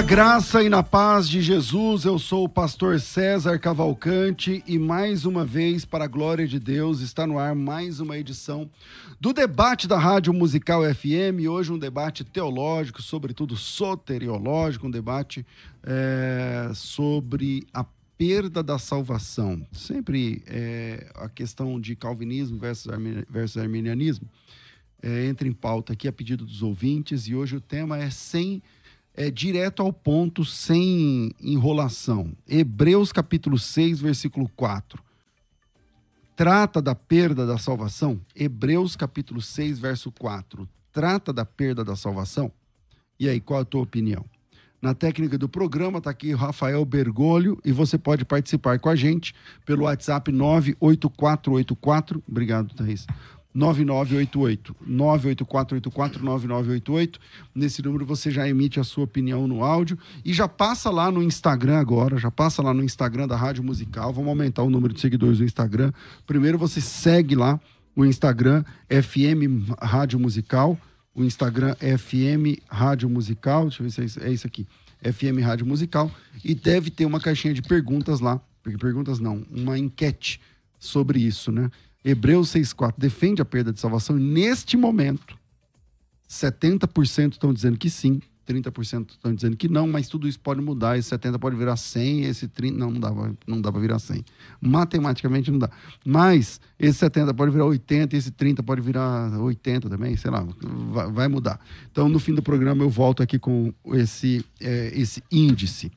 Na graça e na paz de Jesus. Eu sou o pastor César Cavalcante e mais uma vez, para a glória de Deus, está no ar mais uma edição do debate da Rádio Musical FM. Hoje um debate teológico, sobretudo soteriológico, um debate é, sobre a perda da salvação. Sempre é, a questão de calvinismo versus, versus arminianismo é, entra em pauta aqui a pedido dos ouvintes e hoje o tema é sem é, direto ao ponto, sem enrolação. Hebreus capítulo 6, versículo 4. Trata da perda da salvação? Hebreus capítulo 6, verso 4. Trata da perda da salvação? E aí, qual a tua opinião? Na técnica do programa está aqui Rafael Bergoglio e você pode participar com a gente pelo WhatsApp 98484. Obrigado, Thaís. 9988 98484 9988. Nesse número você já emite a sua opinião no áudio e já passa lá no Instagram agora, já passa lá no Instagram da Rádio Musical. Vamos aumentar o número de seguidores do Instagram. Primeiro você segue lá o Instagram FM Rádio Musical, o Instagram FM Rádio Musical, deixa eu ver se é isso aqui. FM Rádio Musical e deve ter uma caixinha de perguntas lá, perguntas não, uma enquete sobre isso, né? Hebreus 6,4 defende a perda de salvação neste momento 70% estão dizendo que sim, 30% estão dizendo que não, mas tudo isso pode mudar, esse 70 pode virar 100, esse 30, não, não dá, não dá para virar 100. Matematicamente não dá. Mas esse 70 pode virar 80, esse 30 pode virar 80 também, sei lá, vai, vai mudar. Então, no fim do programa, eu volto aqui com esse, é, esse índice.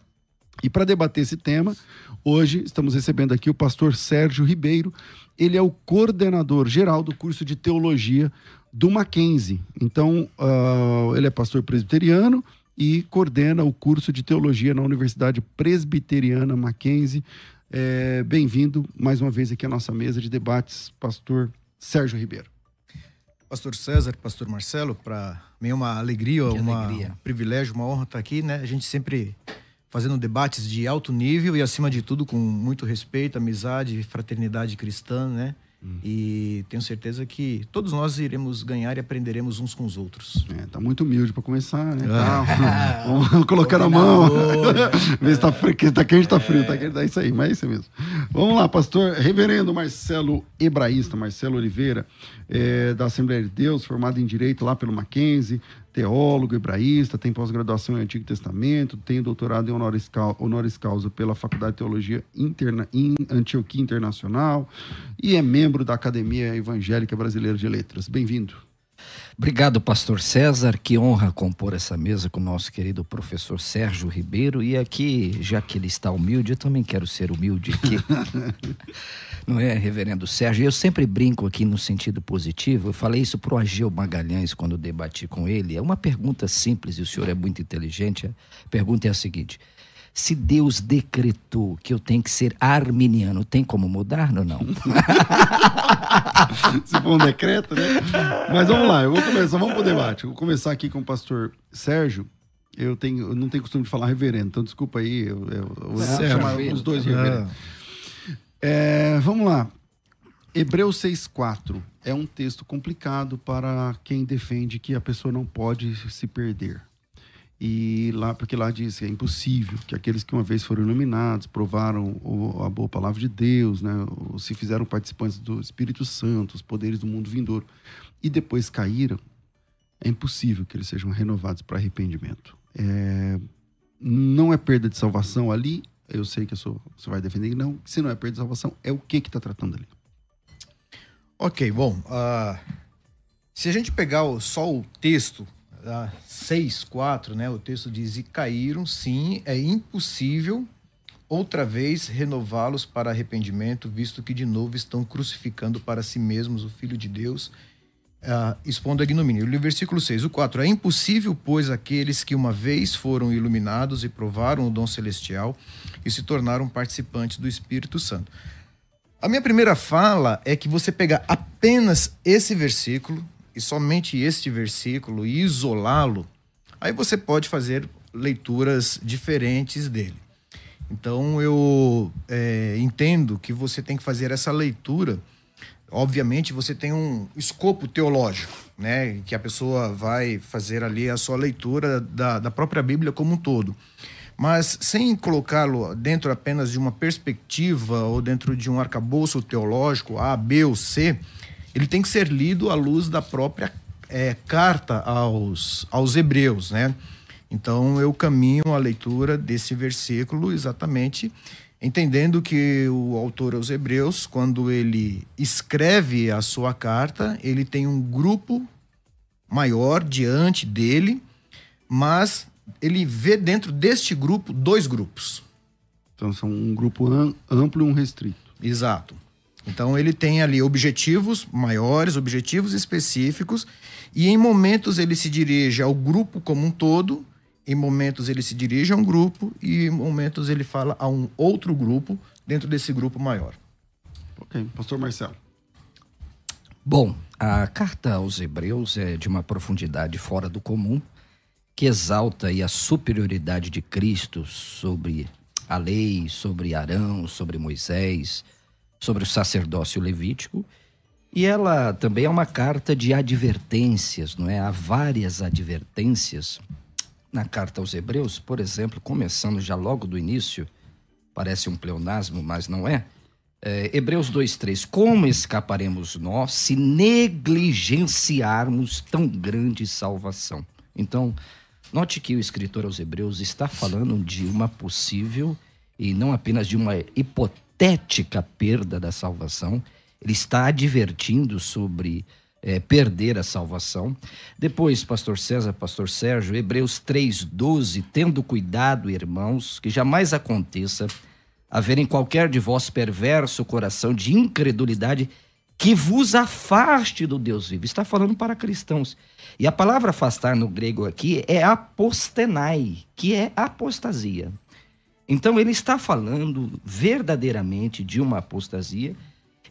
E para debater esse tema, hoje estamos recebendo aqui o pastor Sérgio Ribeiro, ele é o coordenador geral do curso de teologia do Mackenzie. Então, uh, ele é pastor presbiteriano e coordena o curso de teologia na Universidade Presbiteriana Mackenzie. É, Bem-vindo mais uma vez aqui à nossa mesa de debates, pastor Sérgio Ribeiro. Pastor César, pastor Marcelo, para mim é uma alegria, que uma, alegria. um privilégio, uma honra estar aqui, né? A gente sempre fazendo debates de alto nível e, acima de tudo, com muito respeito, amizade, fraternidade cristã, né? Hum. E tenho certeza que todos nós iremos ganhar e aprenderemos uns com os outros. É, tá muito humilde para começar, né? Tá, vamos colocar na mão. Ver se tá, frio, tá quente, tá frio, tá quente, é isso aí, mas é isso mesmo. Vamos lá, pastor Reverendo Marcelo Hebraísta, Marcelo Oliveira, é, da Assembleia de Deus, formado em Direito lá pelo Mackenzie, teólogo, hebraísta, tem pós-graduação em Antigo Testamento, tem doutorado em honoris, causa, honoris causa pela Faculdade de Teologia Interna, em Antioquia Internacional e é membro da Academia Evangélica Brasileira de Letras. Bem-vindo. Obrigado, pastor César. Que honra compor essa mesa com o nosso querido professor Sérgio Ribeiro. E aqui, já que ele está humilde, eu também quero ser humilde aqui. não é, reverendo Sérgio? Eu sempre brinco aqui no sentido positivo. Eu falei isso para o Ageu Magalhães quando debati com ele. É uma pergunta simples e o senhor é muito inteligente. A pergunta é a seguinte: se Deus decretou que eu tenho que ser arminiano, tem como mudar ou não? se for um decreto, né? Mas vamos lá, eu vou começar, vamos pro debate. Eu vou começar aqui com o pastor Sérgio. Eu, tenho, eu não tenho costume de falar reverendo, então desculpa aí, eu, eu, eu vou chamar os dois de reverendo. Ah. É, vamos lá. Hebreus 6,4 é um texto complicado para quem defende que a pessoa não pode se perder. E lá, porque lá diz que é impossível que aqueles que uma vez foram iluminados, provaram a boa palavra de Deus, né, ou se fizeram participantes do Espírito Santo, os poderes do mundo vindouro, e depois caíram, é impossível que eles sejam renovados para arrependimento. É, não é perda de salvação ali, eu sei que sou, você vai defender que não, se não é perda de salvação, é o que que está tratando ali. Ok, bom, uh, se a gente pegar o, só o texto, uh, 6, 4, né, o texto diz, e caíram, sim, é impossível outra vez renová-los para arrependimento, visto que de novo estão crucificando para si mesmos o Filho de Deus, uh, expondo a ignomínia. O versículo 6, o 4, é impossível, pois, aqueles que uma vez foram iluminados e provaram o dom celestial e se tornaram participantes do Espírito Santo. A minha primeira fala é que você pegar apenas esse versículo e somente este versículo e isolá-lo, aí você pode fazer leituras diferentes dele. Então eu é, entendo que você tem que fazer essa leitura. Obviamente você tem um escopo teológico, né? Que a pessoa vai fazer ali a sua leitura da, da própria Bíblia como um todo mas sem colocá-lo dentro apenas de uma perspectiva ou dentro de um arcabouço teológico A, B ou C, ele tem que ser lido à luz da própria é, carta aos, aos hebreus, né? Então eu caminho a leitura desse versículo exatamente entendendo que o autor aos hebreus, quando ele escreve a sua carta, ele tem um grupo maior diante dele, mas ele vê dentro deste grupo dois grupos. Então são um grupo amplo e um restrito. Exato. Então ele tem ali objetivos maiores, objetivos específicos, e em momentos ele se dirige ao grupo como um todo, em momentos ele se dirige a um grupo e em momentos ele fala a um outro grupo dentro desse grupo maior. Ok, pastor Marcelo. Bom, a carta aos Hebreus é de uma profundidade fora do comum que exalta a superioridade de Cristo sobre a lei, sobre Arão, sobre Moisés, sobre o sacerdócio levítico. E ela também é uma carta de advertências, não é? Há várias advertências na carta aos Hebreus, por exemplo, começando já logo do início, parece um pleonasmo, mas não é. é Hebreus 2,3: Como escaparemos nós se negligenciarmos tão grande salvação? Então, Note que o escritor aos Hebreus está falando de uma possível e não apenas de uma hipotética perda da salvação. Ele está advertindo sobre é, perder a salvação. Depois, pastor César, pastor Sérgio, Hebreus 3,12, tendo cuidado, irmãos, que jamais aconteça haver em qualquer de vós perverso coração de incredulidade que vos afaste do Deus vivo. Está falando para cristãos. E a palavra afastar no grego aqui é apostenai, que é apostasia. Então ele está falando verdadeiramente de uma apostasia.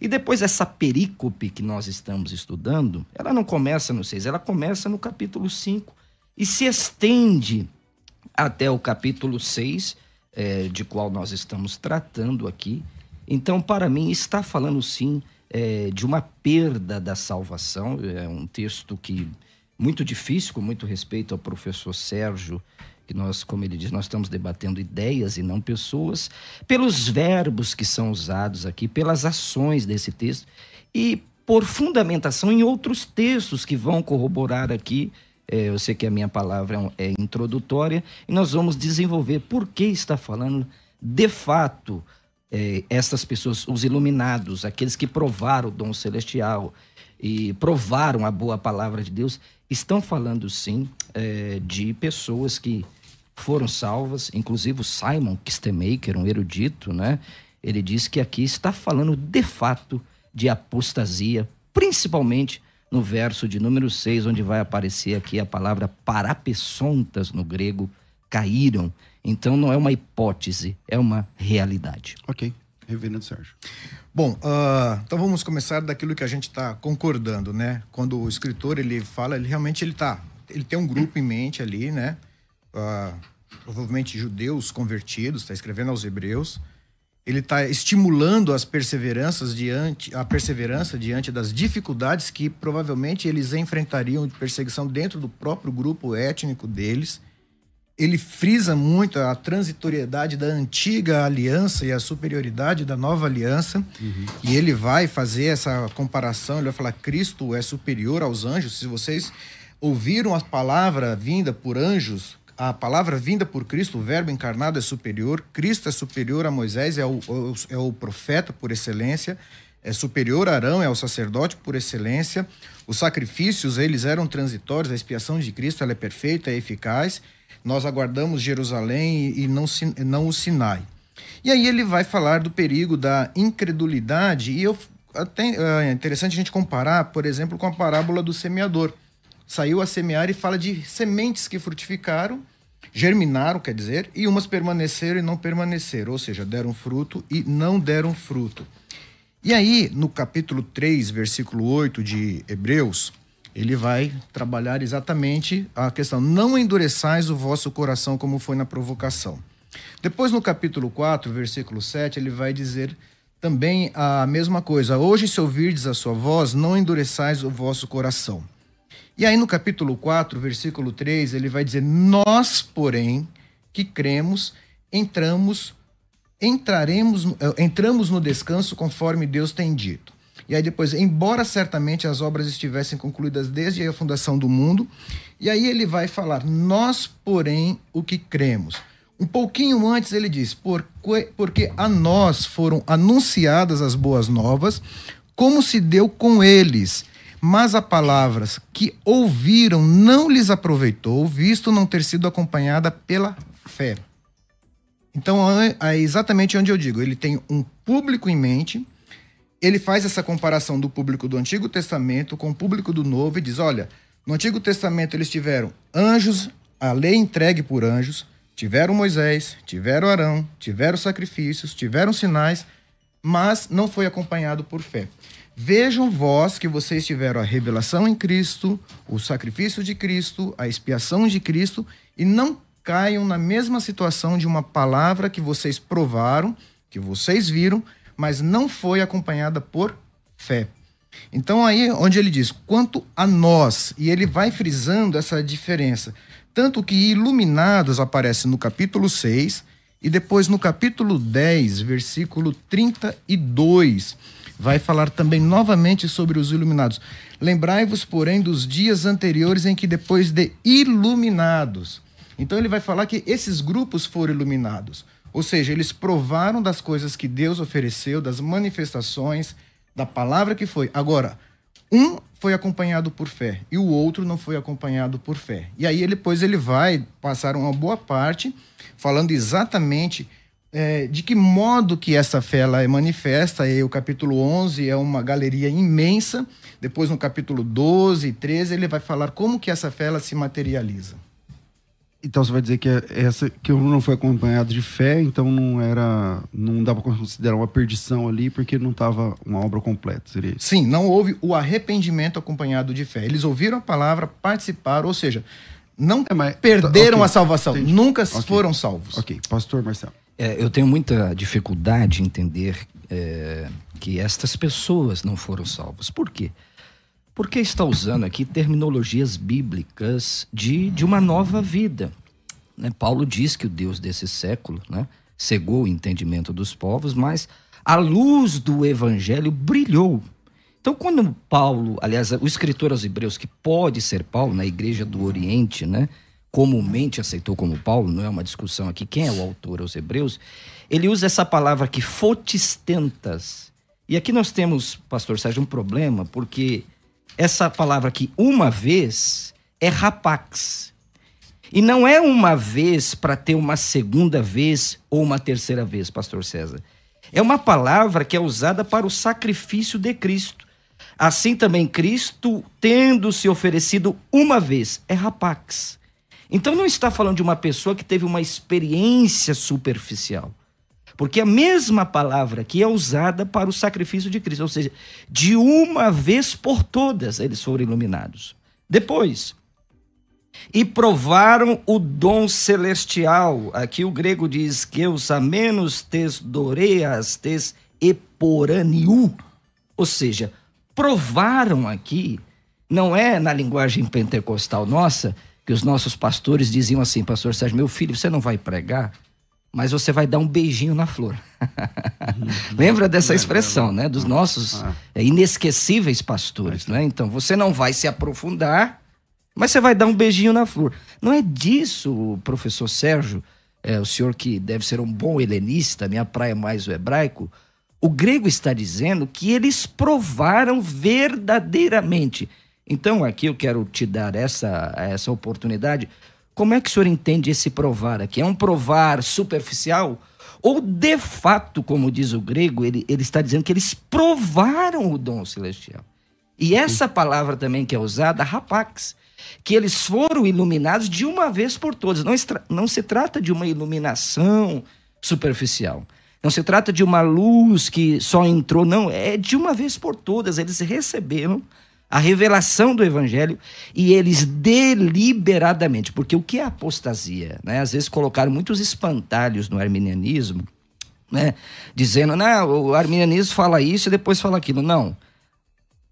E depois essa perícope que nós estamos estudando, ela não começa no 6, ela começa no capítulo 5 e se estende até o capítulo 6, é, de qual nós estamos tratando aqui. Então, para mim, está falando sim é, de uma perda da salvação. É um texto que muito difícil, com muito respeito ao professor Sérgio, que nós, como ele diz, nós estamos debatendo ideias e não pessoas, pelos verbos que são usados aqui, pelas ações desse texto e por fundamentação em outros textos que vão corroborar aqui. É, eu sei que a minha palavra é, é introdutória e nós vamos desenvolver por que está falando de fato é, essas pessoas, os iluminados, aqueles que provaram o dom celestial e provaram a boa palavra de Deus, estão falando sim é, de pessoas que foram salvas, inclusive o Simon Kistemaker, um erudito, né? Ele diz que aqui está falando de fato de apostasia, principalmente no verso de número 6, onde vai aparecer aqui a palavra parapessontas no grego, caíram. Então não é uma hipótese, é uma realidade. Ok. Reverendo Sérgio. Bom, uh, então vamos começar daquilo que a gente está concordando, né? Quando o escritor ele fala, ele realmente ele tá, ele tem um grupo em mente ali, né? Uh, provavelmente judeus convertidos, está escrevendo aos hebreus. Ele está estimulando as perseveranças diante, a perseverança diante das dificuldades que provavelmente eles enfrentariam de perseguição dentro do próprio grupo étnico deles. ele frisa muito a transitoriedade da antiga aliança e a superioridade da nova aliança. Uhum. E ele vai fazer essa comparação, ele vai falar: Cristo é superior aos anjos. Se vocês ouviram a palavra vinda por anjos, a palavra vinda por Cristo, o Verbo encarnado é superior, Cristo é superior a Moisés, é o, é o profeta por excelência, é superior a Arão, é o sacerdote por excelência. Os sacrifícios, eles eram transitórios, a expiação de Cristo ela é perfeita, é eficaz. Nós aguardamos Jerusalém e não, não o Sinai. E aí ele vai falar do perigo da incredulidade, e eu, até, é interessante a gente comparar, por exemplo, com a parábola do semeador. Saiu a semear e fala de sementes que frutificaram, germinaram, quer dizer, e umas permaneceram e não permaneceram, ou seja, deram fruto e não deram fruto. E aí, no capítulo 3, versículo 8 de Hebreus, ele vai trabalhar exatamente a questão: não endureçais o vosso coração como foi na provocação. Depois, no capítulo 4, versículo 7, ele vai dizer também a mesma coisa: hoje, se ouvirdes a sua voz, não endureçais o vosso coração. E aí, no capítulo 4, versículo 3, ele vai dizer: nós, porém, que cremos, entramos entraremos, eh, entramos no descanso conforme Deus tem dito. E aí depois, embora certamente as obras estivessem concluídas desde a fundação do mundo, e aí ele vai falar, nós, porém, o que cremos. Um pouquinho antes ele diz, porque a nós foram anunciadas as boas novas, como se deu com eles. Mas a palavras que ouviram não lhes aproveitou, visto não ter sido acompanhada pela fé. Então é exatamente onde eu digo, ele tem um público em mente, ele faz essa comparação do público do Antigo Testamento com o público do Novo e diz: olha, no Antigo Testamento eles tiveram anjos, a lei entregue por anjos, tiveram Moisés, tiveram Arão, tiveram sacrifícios, tiveram sinais, mas não foi acompanhado por fé. Vejam vós que vocês tiveram a revelação em Cristo, o sacrifício de Cristo, a expiação de Cristo, e não caiam na mesma situação de uma palavra que vocês provaram, que vocês viram, mas não foi acompanhada por fé. Então aí onde ele diz, quanto a nós, e ele vai frisando essa diferença, tanto que iluminados aparece no capítulo 6 e depois no capítulo 10, versículo 32, vai falar também novamente sobre os iluminados. Lembrai-vos, porém, dos dias anteriores em que depois de iluminados, então ele vai falar que esses grupos foram iluminados. Ou seja, eles provaram das coisas que Deus ofereceu, das manifestações, da palavra que foi. Agora, um foi acompanhado por fé e o outro não foi acompanhado por fé. E aí ele, depois ele vai passar uma boa parte falando exatamente é, de que modo que essa fé ela é manifesta. E o capítulo 11 é uma galeria imensa. Depois no capítulo 12 e 13 ele vai falar como que essa fé ela se materializa. Então você vai dizer que é essa que não foi acompanhado de fé, então não era, não dá para considerar uma perdição ali porque não estava uma obra completa, seria? Sim, não houve o arrependimento acompanhado de fé. Eles ouviram a palavra, participaram, ou seja, não é, mas, perderam okay, a salvação, entendi. nunca okay. foram salvos. Ok, Pastor Marcelo. É, eu tenho muita dificuldade em entender é, que estas pessoas não foram salvas. Por quê? Porque está usando aqui terminologias bíblicas de, de uma nova vida. Né? Paulo diz que o Deus desse século né, cegou o entendimento dos povos, mas a luz do evangelho brilhou. Então, quando Paulo, aliás, o escritor aos Hebreus, que pode ser Paulo, na igreja do Oriente, né, comumente aceitou como Paulo, não é uma discussão aqui quem é o autor aos Hebreus, ele usa essa palavra aqui, fotistentas. E aqui nós temos, pastor Sérgio, um problema, porque essa palavra aqui, uma vez, é rapax. E não é uma vez para ter uma segunda vez ou uma terceira vez, pastor César. É uma palavra que é usada para o sacrifício de Cristo. Assim também Cristo, tendo se oferecido uma vez, é rapax. Então não está falando de uma pessoa que teve uma experiência superficial. Porque a mesma palavra aqui é usada para o sacrifício de Cristo, ou seja, de uma vez por todas eles foram iluminados. Depois, e provaram o dom celestial. Aqui o grego diz que os amenos tes doreas tes eporaniu. Ou seja, provaram aqui, não é na linguagem pentecostal nossa, que os nossos pastores diziam assim, pastor Sérgio, meu filho, você não vai pregar, mas você vai dar um beijinho na flor. Uhum. Lembra dessa expressão, né? Dos nossos ah. é, inesquecíveis pastores, né? Então, você não vai se aprofundar, mas você vai dar um beijinho na flor. Não é disso, professor Sérgio, é, o senhor que deve ser um bom helenista, minha praia é mais o hebraico, o grego está dizendo que eles provaram verdadeiramente. Então, aqui eu quero te dar essa, essa oportunidade. Como é que o senhor entende esse provar aqui? É um provar superficial? Ou, de fato, como diz o grego, ele, ele está dizendo que eles provaram o dom celestial? E essa palavra também que é usada, rapax, que eles foram iluminados de uma vez por todas. Não, não se trata de uma iluminação superficial. Não se trata de uma luz que só entrou, não. É de uma vez por todas. Eles receberam a revelação do evangelho e eles deliberadamente, porque o que é apostasia? Né? Às vezes colocaram muitos espantalhos no arminianismo, né? dizendo, não, o arminianismo fala isso e depois fala aquilo. Não.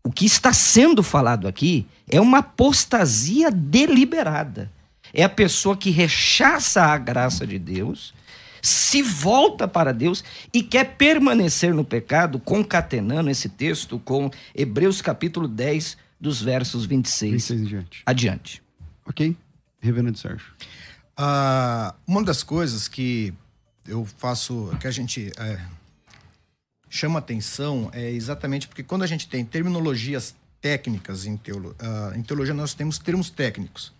O que está sendo falado aqui é uma apostasia deliberada. É a pessoa que rechaça a graça de Deus, se volta para Deus e quer permanecer no pecado, concatenando esse texto com Hebreus capítulo 10, dos versos 26, 26 adiante. adiante. Ok? Reverendo Sérgio. Ah, uma das coisas que eu faço, que a gente é, chama atenção é exatamente porque quando a gente tem terminologias técnicas em, teolo, uh, em teologia, nós temos termos técnicos.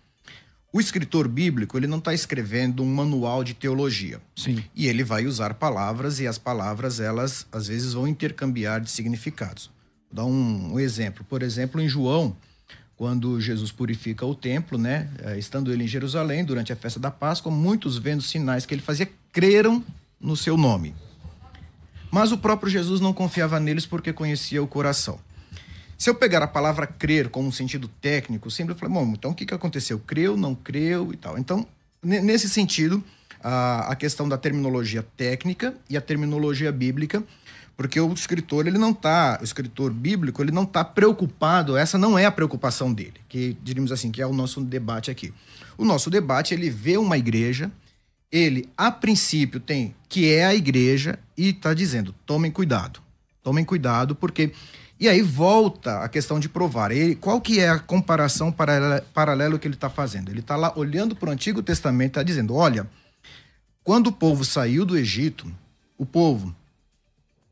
O escritor bíblico ele não está escrevendo um manual de teologia. Sim. E ele vai usar palavras e as palavras elas às vezes vão intercambiar de significados. Vou dar um, um exemplo. Por exemplo, em João, quando Jesus purifica o templo, né, eh, estando ele em Jerusalém durante a festa da Páscoa, muitos vendo sinais que ele fazia creram no seu nome. Mas o próprio Jesus não confiava neles porque conhecia o coração. Se eu pegar a palavra crer como um sentido técnico, sempre eu falei, bom, então o que, que aconteceu? Creu, não creu e tal. Então, nesse sentido, a, a questão da terminologia técnica e a terminologia bíblica, porque o escritor, ele não está, o escritor bíblico, ele não está preocupado, essa não é a preocupação dele, que diríamos assim, que é o nosso debate aqui. O nosso debate, ele vê uma igreja, ele, a princípio, tem que é a igreja e está dizendo: tomem cuidado. Tomem cuidado, porque. E aí volta a questão de provar. Ele, qual que é a comparação paralela, que ele está fazendo? Ele está lá olhando para o Antigo Testamento e está dizendo: olha, quando o povo saiu do Egito, o povo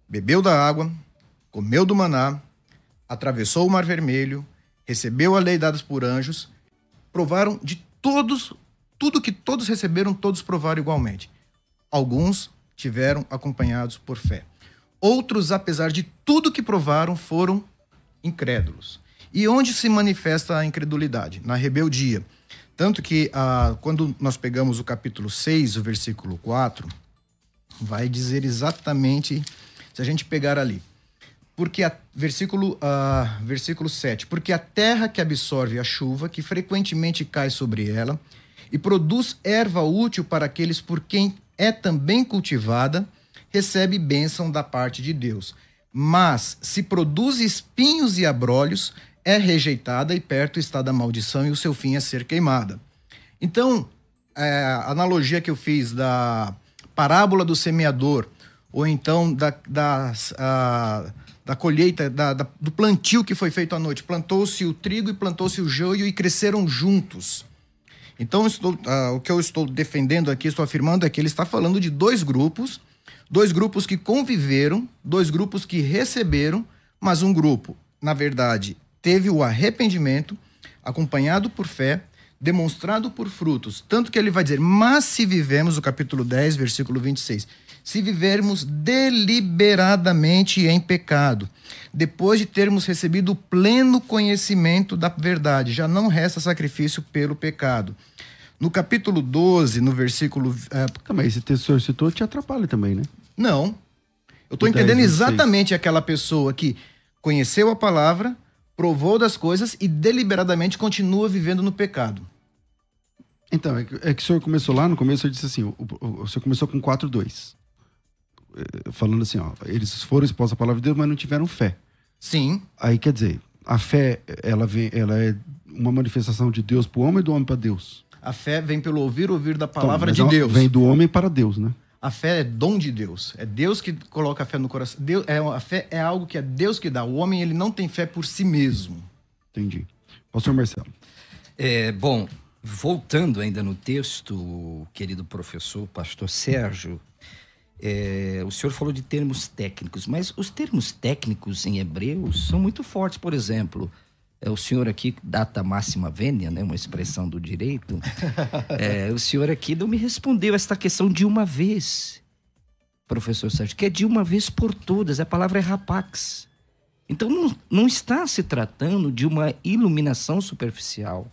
bebeu da água, comeu do maná, atravessou o Mar Vermelho, recebeu a lei dada por anjos, provaram de todos tudo que todos receberam, todos provaram igualmente. Alguns tiveram acompanhados por fé. Outros, apesar de tudo que provaram, foram incrédulos. E onde se manifesta a incredulidade? Na rebeldia. Tanto que ah, quando nós pegamos o capítulo 6, o versículo 4, vai dizer exatamente, se a gente pegar ali, porque a, versículo, uh, versículo 7, porque a terra que absorve a chuva, que frequentemente cai sobre ela, e produz erva útil para aqueles por quem é também cultivada, recebe bênção da parte de Deus. Mas se produz espinhos e abrolhos, é rejeitada e perto está da maldição e o seu fim é ser queimada. Então, é, a analogia que eu fiz da parábola do semeador, ou então da, da, a, da colheita, da, da, do plantio que foi feito à noite. Plantou-se o trigo e plantou-se o joio e cresceram juntos. Então, estou, uh, o que eu estou defendendo aqui, estou afirmando, é que ele está falando de dois grupos, dois grupos que conviveram, dois grupos que receberam, mas um grupo, na verdade, teve o arrependimento, acompanhado por fé, demonstrado por frutos. Tanto que ele vai dizer: Mas se vivemos, o capítulo 10, versículo 26, se vivermos deliberadamente em pecado, depois de termos recebido o pleno conhecimento da verdade, já não resta sacrifício pelo pecado. No capítulo 12, no versículo. É... Também, esse texto citou te atrapalha também, né? Não. Eu estou entendendo exatamente aquela pessoa que conheceu a palavra, provou das coisas e deliberadamente continua vivendo no pecado. Então, é que, é que o senhor começou lá, no começo eu disse assim, o, o, o senhor começou com 4.2. É, falando assim, ó, eles foram expostos à palavra de Deus, mas não tiveram fé. Sim. Aí quer dizer, a fé, ela vem, ela é uma manifestação de Deus para o homem ou do homem para Deus? A fé vem pelo ouvir, ouvir da Então, palavra mas de ela Deus. Vem do homem para Deus, né? A fé é dom de Deus. É Deus que coloca a fé no coração. Deus, é, a fé é algo que é Deus que dá. O homem ele não tem fé por si mesmo. Entendi. Pastor Marcelo. É, bom, voltando ainda no texto, querido professor, pastor Sérgio, é, o senhor falou de termos técnicos, mas os termos técnicos em hebreus são muito fortes. Por exemplo, é, o senhor aqui, data máxima vênia, né, uma expressão do direito, é, o senhor aqui não me respondeu esta questão de uma vez, professor Sérgio, que é de uma vez por todas, a palavra é rapax. Então não, não está se tratando de uma iluminação superficial.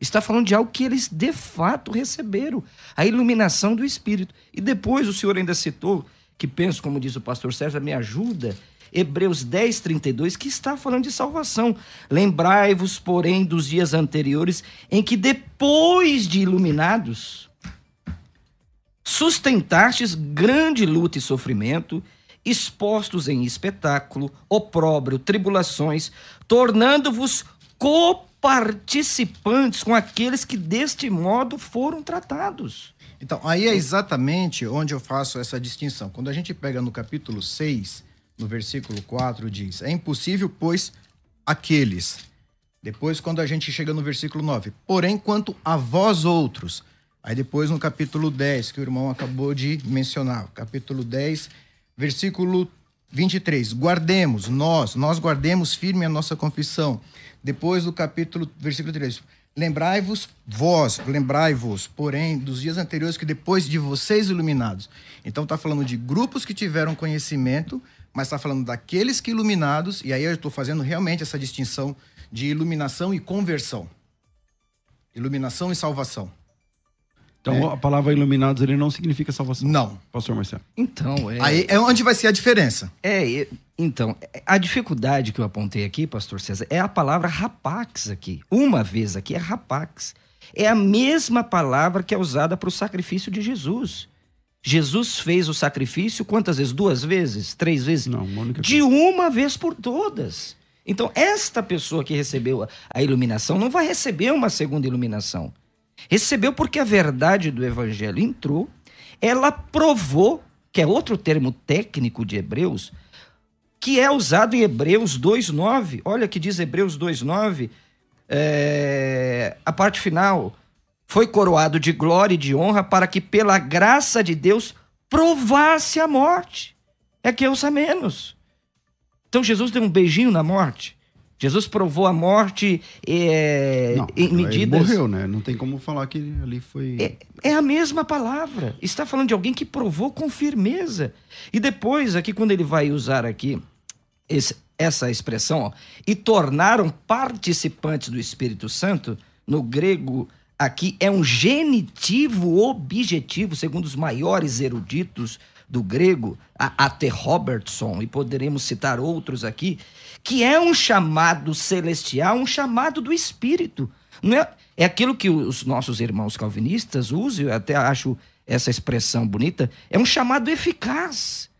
Está falando de algo que eles de fato receberam, a iluminação do Espírito. E depois o senhor ainda citou, que penso, como diz o pastor Sérgio, me ajuda, Hebreus 10, 32, que está falando de salvação. Lembrai-vos, porém, dos dias anteriores, em que depois de iluminados, sustentastes grande luta e sofrimento, expostos em espetáculo, opróbrio, tribulações, tornando-vos coparticipantes com aqueles que deste modo foram tratados. Então, aí é exatamente onde eu faço essa distinção. Quando a gente pega no capítulo 6, no versículo 4, diz: É impossível, pois, aqueles. Depois, quando a gente chega no versículo 9, porém, quanto a vós outros. Aí depois no capítulo 10, que o irmão acabou de mencionar, capítulo 10, versículo 23, guardemos, nós, nós guardemos firme a nossa confissão. Depois do capítulo, versículo 3, lembrai-vos, vós, lembrai-vos, porém, dos dias anteriores que depois de vocês iluminados. Então está falando de grupos que tiveram conhecimento, mas está falando daqueles que iluminados, e aí eu estou fazendo realmente essa distinção de iluminação e conversão. Iluminação e salvação. Então a palavra iluminados ele não significa salvação. Não. Pastor Marcelo. Então, é. Aí é onde vai ser a diferença. É, é, então, a dificuldade que eu apontei aqui, pastor César, é a palavra rapax aqui. Uma vez aqui é rapax. É a mesma palavra que é usada para o sacrifício de Jesus. Jesus fez o sacrifício quantas vezes? Duas vezes? Três vezes? Não, uma única De uma vez por todas. Então, esta pessoa que recebeu a- a iluminação não vai receber uma segunda iluminação. Recebeu porque a verdade do evangelho entrou, ela provou, que é outro termo técnico de Hebreus, que é usado em Hebreus 2,9. Olha que diz Hebreus 2,9, é, a parte final. Foi coroado de glória e de honra para que, pela graça de Deus, provasse a morte. É que ouça menos. Então Jesus deu um beijinho na morte. Jesus provou a morte é, Não, em ele medidas. morreu, né? Não tem como falar que ali foi. É, é a mesma palavra. Está falando de alguém que provou com firmeza. E depois, aqui, quando ele vai usar aqui esse- essa expressão, ó, e tornaram participantes do Espírito Santo, no grego, aqui é um genitivo objetivo, segundo os maiores eruditos do grego, a A.T. Robertson, e poderemos citar outros aqui, que é um chamado celestial, um chamado do Espírito. Não é, é aquilo que os nossos irmãos calvinistas usam, eu até acho essa expressão bonita, é um chamado eficaz.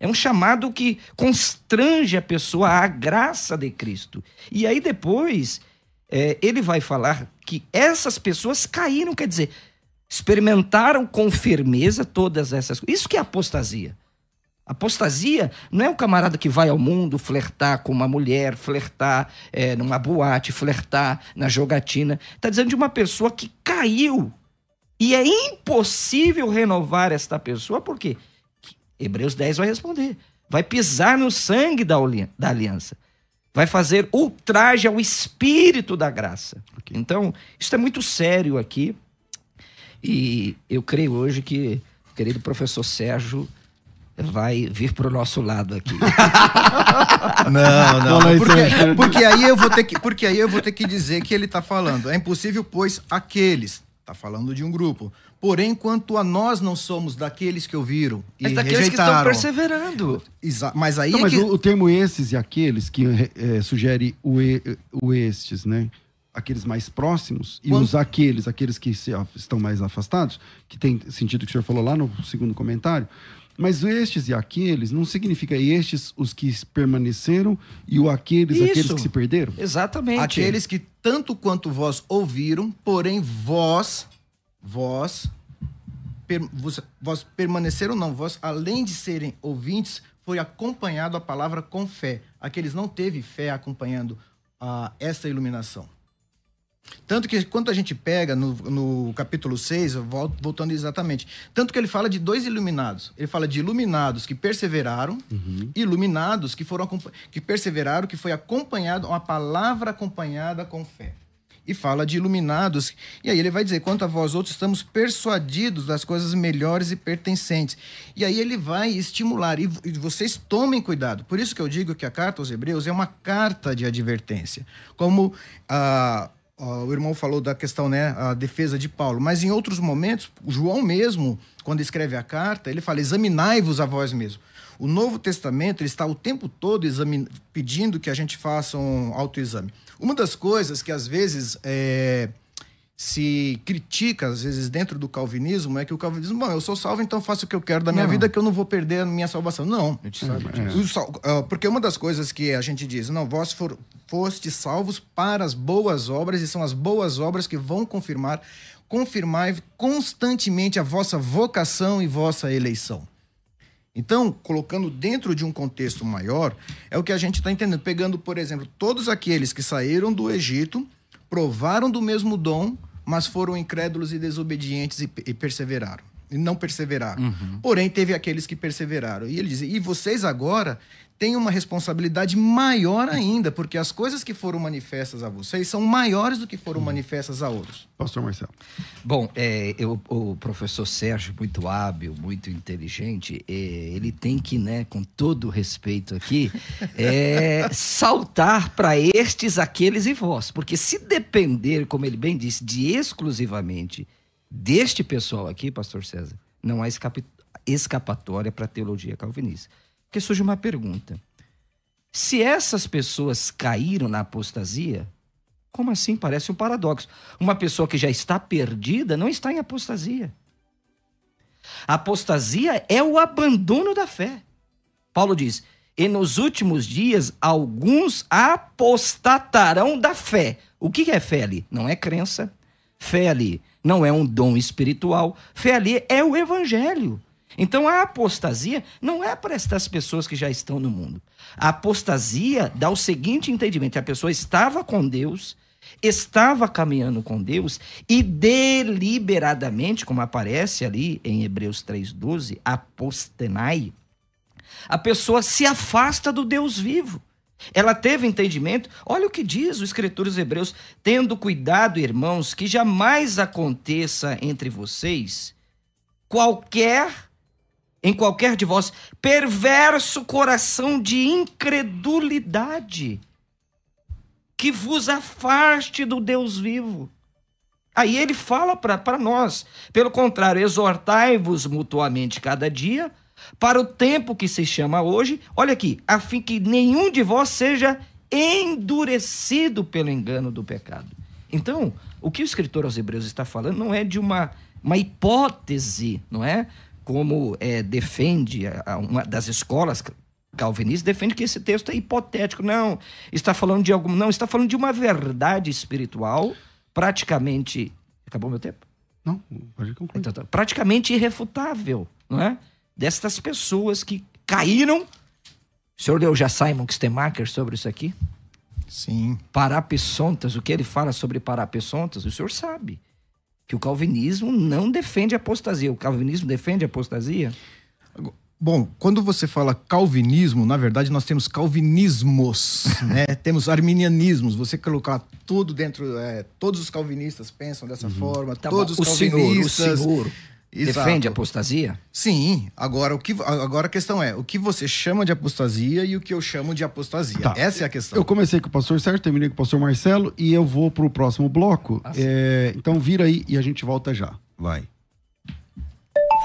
É um chamado que constrange a pessoa à graça de Cristo. E aí depois é, ele vai falar que essas pessoas caíram, quer dizer, experimentaram com firmeza todas essas coisas. Isso que é apostasia. Apostasia não é o camarada que vai ao mundo flertar com uma mulher, flertar é, numa boate, flertar na jogatina. Está dizendo de uma pessoa que caiu. E é impossível renovar esta pessoa, por quê? Hebreus 10 vai responder. Vai pisar no sangue da aliança. Vai fazer ultraje ao espírito da graça. Então, isso é muito sério aqui. E eu creio hoje que o querido professor Sérgio vai vir para o nosso lado aqui. Não, não. Aí, porque, Sérgio. porque aí eu vou ter que, porque aí eu vou ter que dizer que ele está falando. É impossível, pois aqueles. Está falando de um grupo. Porém, quanto a nós não somos daqueles que ouviram e É daqueles que estão rejeitaram. perseverando. Exa- Mas aí Não, é mas que... o, o termo esses e aqueles que eh, sugere o, e- o estes, né? Aqueles mais próximos e Quando- os aqueles, aqueles que se estão mais afastados, que tem sentido que o senhor falou lá no segundo comentário, Mas estes e aqueles não significa estes os que permaneceram e o aqueles Isso. aqueles que se perderam? Exatamente. Aqueles que tanto quanto vós ouviram, porém vós, vós, per, vos, vós permaneceram não, vós além de serem ouvintes, foi acompanhado a palavra com fé. Aqueles não teve fé acompanhando uh, essa iluminação. Tanto que quando a gente pega no, no capítulo 6, voltando exatamente, tanto que ele fala de dois iluminados. Ele fala de iluminados que perseveraram, uhum. iluminados que foram que perseveraram, que foi acompanhado, uma palavra acompanhada com fé. E fala de iluminados, e aí ele vai dizer: quanto a vós outros estamos persuadidos das coisas melhores e pertencentes. E aí ele vai estimular, e, e vocês tomem cuidado. Por isso que eu digo que a carta aos Hebreus é uma carta de advertência. Como a. O irmão falou da questão, né, a defesa de Paulo, mas em outros momentos, João mesmo, quando escreve a carta, ele fala: examinai-vos a vós mesmo. O Novo Testamento está o tempo todo pedindo que a gente faça um autoexame. Uma das coisas que às vezes é, se critica, às vezes, dentro do calvinismo, é que o calvinismo, bom, eu sou salvo, então faço o que eu quero da minha não. vida, que eu não vou perder a minha salvação. Não. É. Porque uma das coisas que a gente diz, não, vós for, foste salvos para as boas obras, e são as boas obras que vão confirmar, confirmar constantemente a vossa vocação e vossa eleição. Então, colocando dentro de um contexto maior, é o que a gente está entendendo. Pegando, por exemplo, todos aqueles que saíram do Egito, provaram do mesmo dom, mas foram incrédulos e desobedientes e, e perseveraram. E não perseveraram. Uhum. Porém, teve aqueles que perseveraram. E ele diz: e vocês agora têm uma responsabilidade maior ainda, porque as coisas que foram manifestas a vocês são maiores do que foram manifestas a outros. Pastor Marcelo. Bom, é, eu, o professor Sérgio, muito hábil, muito inteligente, é, ele tem que, né, com todo respeito aqui, é, saltar para estes, aqueles e vós. Porque se depender, como ele bem disse, de exclusivamente deste pessoal aqui, pastor César, não há escapatória para a teologia calvinista. Porque surge uma pergunta. Se essas pessoas caíram na apostasia, como assim? Parece um paradoxo. Uma pessoa que já está perdida não está em apostasia. A apostasia é o abandono da fé. Paulo diz: e nos últimos dias alguns apostatarão da fé. O que é fé ali? Não é crença. Fé ali não é um dom espiritual. Fé ali é o evangelho. Então a apostasia não é para estas pessoas que já estão no mundo. A apostasia dá o seguinte entendimento: a pessoa estava com Deus, estava caminhando com Deus e deliberadamente, como aparece ali em Hebreus 3:12, apostenai, a pessoa se afasta do Deus vivo. Ela teve entendimento. Olha o que diz o escritor dos Hebreus: tendo cuidado, irmãos, que jamais aconteça entre vocês qualquer em qualquer de vós perverso coração de incredulidade, que vos afaste do Deus vivo. Aí ele fala para nós, pelo contrário, exortai-vos mutuamente cada dia, para o tempo que se chama hoje, olha aqui, a fim que nenhum de vós seja endurecido pelo engano do pecado. Então, o que o escritor aos Hebreus está falando não é de uma, uma hipótese, não é? Como é, defende uma das escolas calvinistas, defende que esse texto é hipotético. Não, está falando de algum. Não, está falando de uma verdade espiritual praticamente. Acabou meu tempo? Não, pode concluir. Então, tá, praticamente irrefutável, não é? Destas pessoas que caíram. O senhor leu já Simon Stemacher sobre isso aqui? Sim. Parapessontas, o que ele fala sobre parapessontas, o senhor sabe que o calvinismo não defende apostasia. O calvinismo defende a apostasia? Bom, quando você fala calvinismo, na verdade nós temos calvinismos, né? temos arminianismos. Você colocar tudo dentro, é, todos os calvinistas pensam dessa uhum. forma, tá todos bom. os o calvinistas. Senhor, o senhor Exato. Defende a apostasia? Sim. Agora, o que, agora a questão é: o que você chama de apostasia e o que eu chamo de apostasia? Tá. Essa é a questão. Eu comecei com o pastor Sérgio, terminei com o pastor Marcelo e eu vou para o próximo bloco. Ah, é, então, vira aí e a gente volta já. Vai.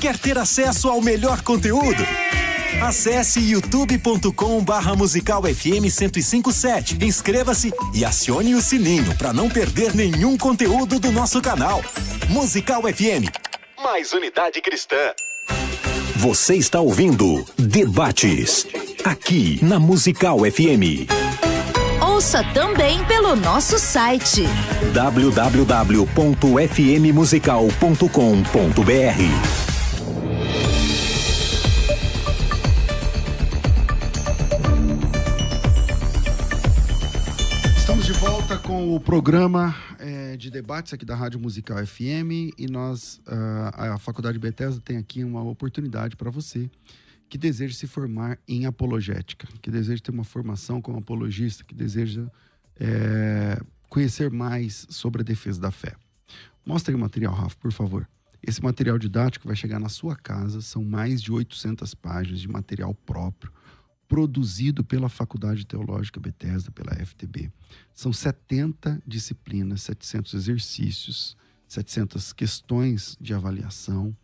Quer ter acesso ao melhor conteúdo? Acesse youtube.com barra musical FM 1057. Inscreva-se e acione o sininho para não perder nenhum conteúdo do nosso canal. Musical FM. Mais unidade cristã. Você está ouvindo Debates. Aqui na Musical FM. Ouça também pelo nosso site www.fmmusical.com.br. com o programa é, de debates aqui da Rádio Musical FM e nós, a, a Faculdade Bethesda tem aqui uma oportunidade para você que deseja se formar em apologética, que deseja ter uma formação como apologista, que deseja é, conhecer mais sobre a defesa da fé. Mostre o material, Rafa, por favor. Esse material didático vai chegar na sua casa, são mais de 800 páginas de material próprio produzido pela Faculdade Teológica Bethesda, pela FTB. São 70 disciplinas, 700 exercícios, 700 questões de avaliação,